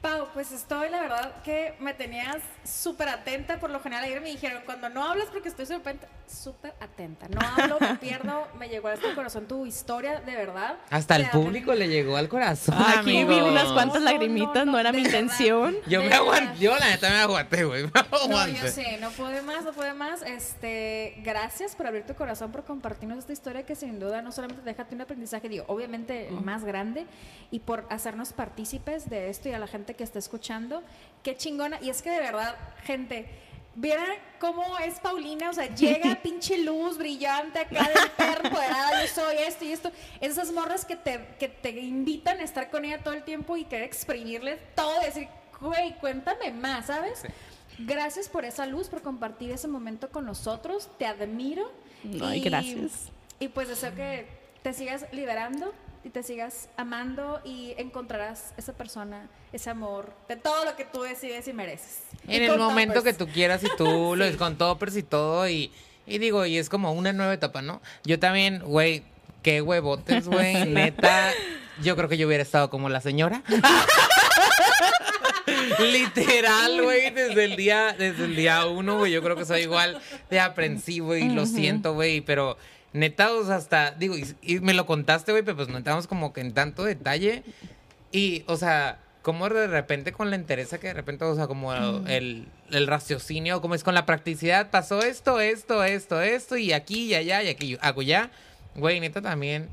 Pau, pues estoy, la verdad, que me tenías súper atenta. Por lo general, ayer me dijeron, cuando no hablas porque estoy súper súper atenta. No hablo, me pierdo, me llegó hasta el corazón tu historia, de verdad. Hasta el público le llegó al corazón. Aquí vi amigo. unas cuantas No, lagrimitas, no, no, era mi verdad. intención. Yo me aguanté, yo la neta me aguanté, güey. Me No, yo sé, no pude más, no pude más. Este, gracias por abrir tu corazón, por compartirnos esta historia que sin duda no solamente deja un aprendizaje, digo, obviamente el más grande, y por hacernos partícipes de esto y a la gente que está escuchando. Qué chingona. Y es que de verdad, gente, vieran cómo es Paulina, o sea, llega pinche luz brillante acá del perro empoderada, yo soy esto y esto. Esas morras que te, que te invitan a estar con ella todo el tiempo y querer exprimirle todo, decir, güey, cuéntame más, ¿sabes? Gracias por esa luz, por compartir ese momento con nosotros. Te admiro. Ay, gracias. Y pues deseo que te sigas liberando y te sigas amando y encontrarás esa persona, ese amor, de todo lo que tú decides y mereces. En Y el momento que toppers. tú quieras y tú lo con toppers y todo y, y digo, y es como una nueva etapa, ¿no? Yo también, güey, qué huevotes, güey, neta. Yo creo que yo hubiera estado como la señora. Literal, güey, desde el día, desde el día uno, güey, yo creo que soy igual de aprensivo y lo siento, güey, pero neta, o sea, hasta, digo, y, y me lo contaste, güey, pero pues no entramos como que en tanto detalle y, o sea, como de repente con la entereza que de repente, o sea, como el, el raciocinio, como es con la practicidad, pasó esto, esto, esto, esto, y aquí, y allá, y aquí, hago ya. Güey, neta también,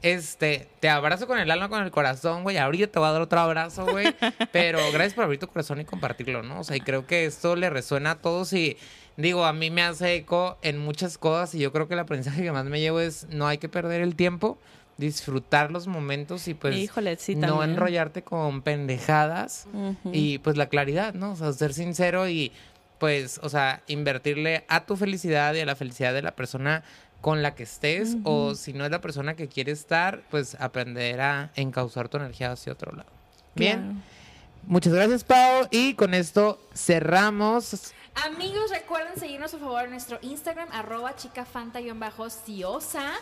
este, te abrazo con el alma, con el corazón, güey. Ahorita te voy a dar otro abrazo, güey. Pero gracias por abrir tu corazón y compartirlo, ¿no? O sea, y creo que esto le resuena a todos y, digo, a mí me hace eco en muchas cosas y yo creo que el aprendizaje que más me llevo es no hay que perder el tiempo, disfrutar los momentos y pues Híjole, sí, no enrollarte con pendejadas y pues la claridad, ¿no? O sea, ser sincero y pues, o sea, invertirle a tu felicidad y a la felicidad de la persona con la que estés o si no es la persona que quiere estar, pues aprender a encauzar tu energía hacia otro lado. Bien, Claro. muchas gracias Pau y con esto cerramos. Amigos, recuerden seguirnos por favor en nuestro Instagram, arroba chicafanta-ciosa.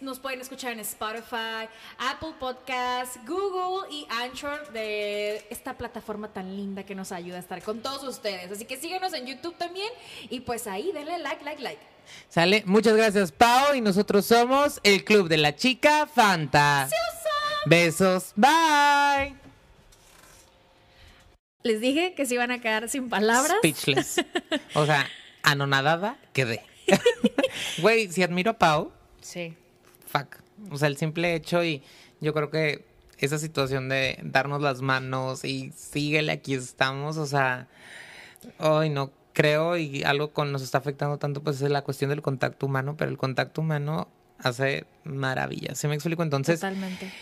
Nos pueden escuchar en Spotify, Apple Podcasts, Google y Anchor de esta plataforma tan linda que nos ayuda a estar con todos ustedes. Así que síguenos en YouTube también y pues ahí denle like, like, like. Sale, muchas gracias Pau y nosotros somos el Club de la Chica Fanta. Besos, bye. Les dije que se iban a quedar sin palabras. Speechless. O sea, anonadada quedé. Güey, si admiro a Pau, Sí. fuck. O sea, el simple hecho y yo creo que esa situación de darnos las manos y síguele, aquí estamos, o sea, hoy no creo y algo con nos está afectando tanto pues es la cuestión del contacto humano, pero el contacto humano hace maravillas. ¿Sí me explico? Entonces, Totalmente.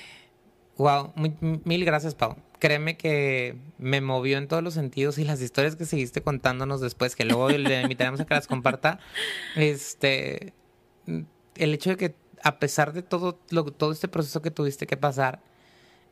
Wow, muy- mil gracias, Pau. Créeme que me movió en todos los sentidos y las historias que seguiste contándonos después, que luego le invitaremos a que las comparta. Este, el hecho de que a pesar de todo, lo- todo este proceso que tuviste que pasar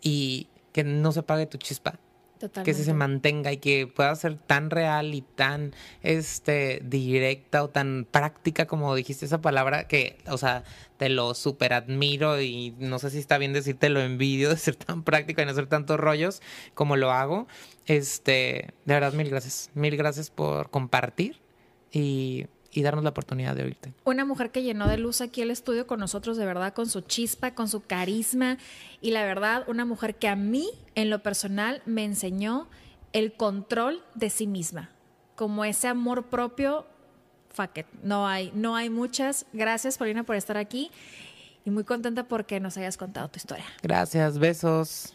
y que no se apague tu chispa, Totalmente. que se, se mantenga y que pueda ser tan real y tan este directa o tan práctica como dijiste esa palabra que, o sea, te lo super admiro y no sé si está bien decirte lo envidio de ser tan práctico y no hacer tantos rollos como lo hago. Este, de verdad mil gracias. Mil gracias por compartir y, y darnos la oportunidad de oírte. Una mujer que llenó de luz aquí el estudio con nosotros, de verdad, con su chispa, con su carisma. Y la verdad, una mujer que a mí, en lo personal, me enseñó el control de sí misma. como ese amor propio, fuck it, no hay, no hay muchas. Gracias, Paulina, por estar aquí y muy contenta porque nos hayas contado tu historia. Gracias, besos.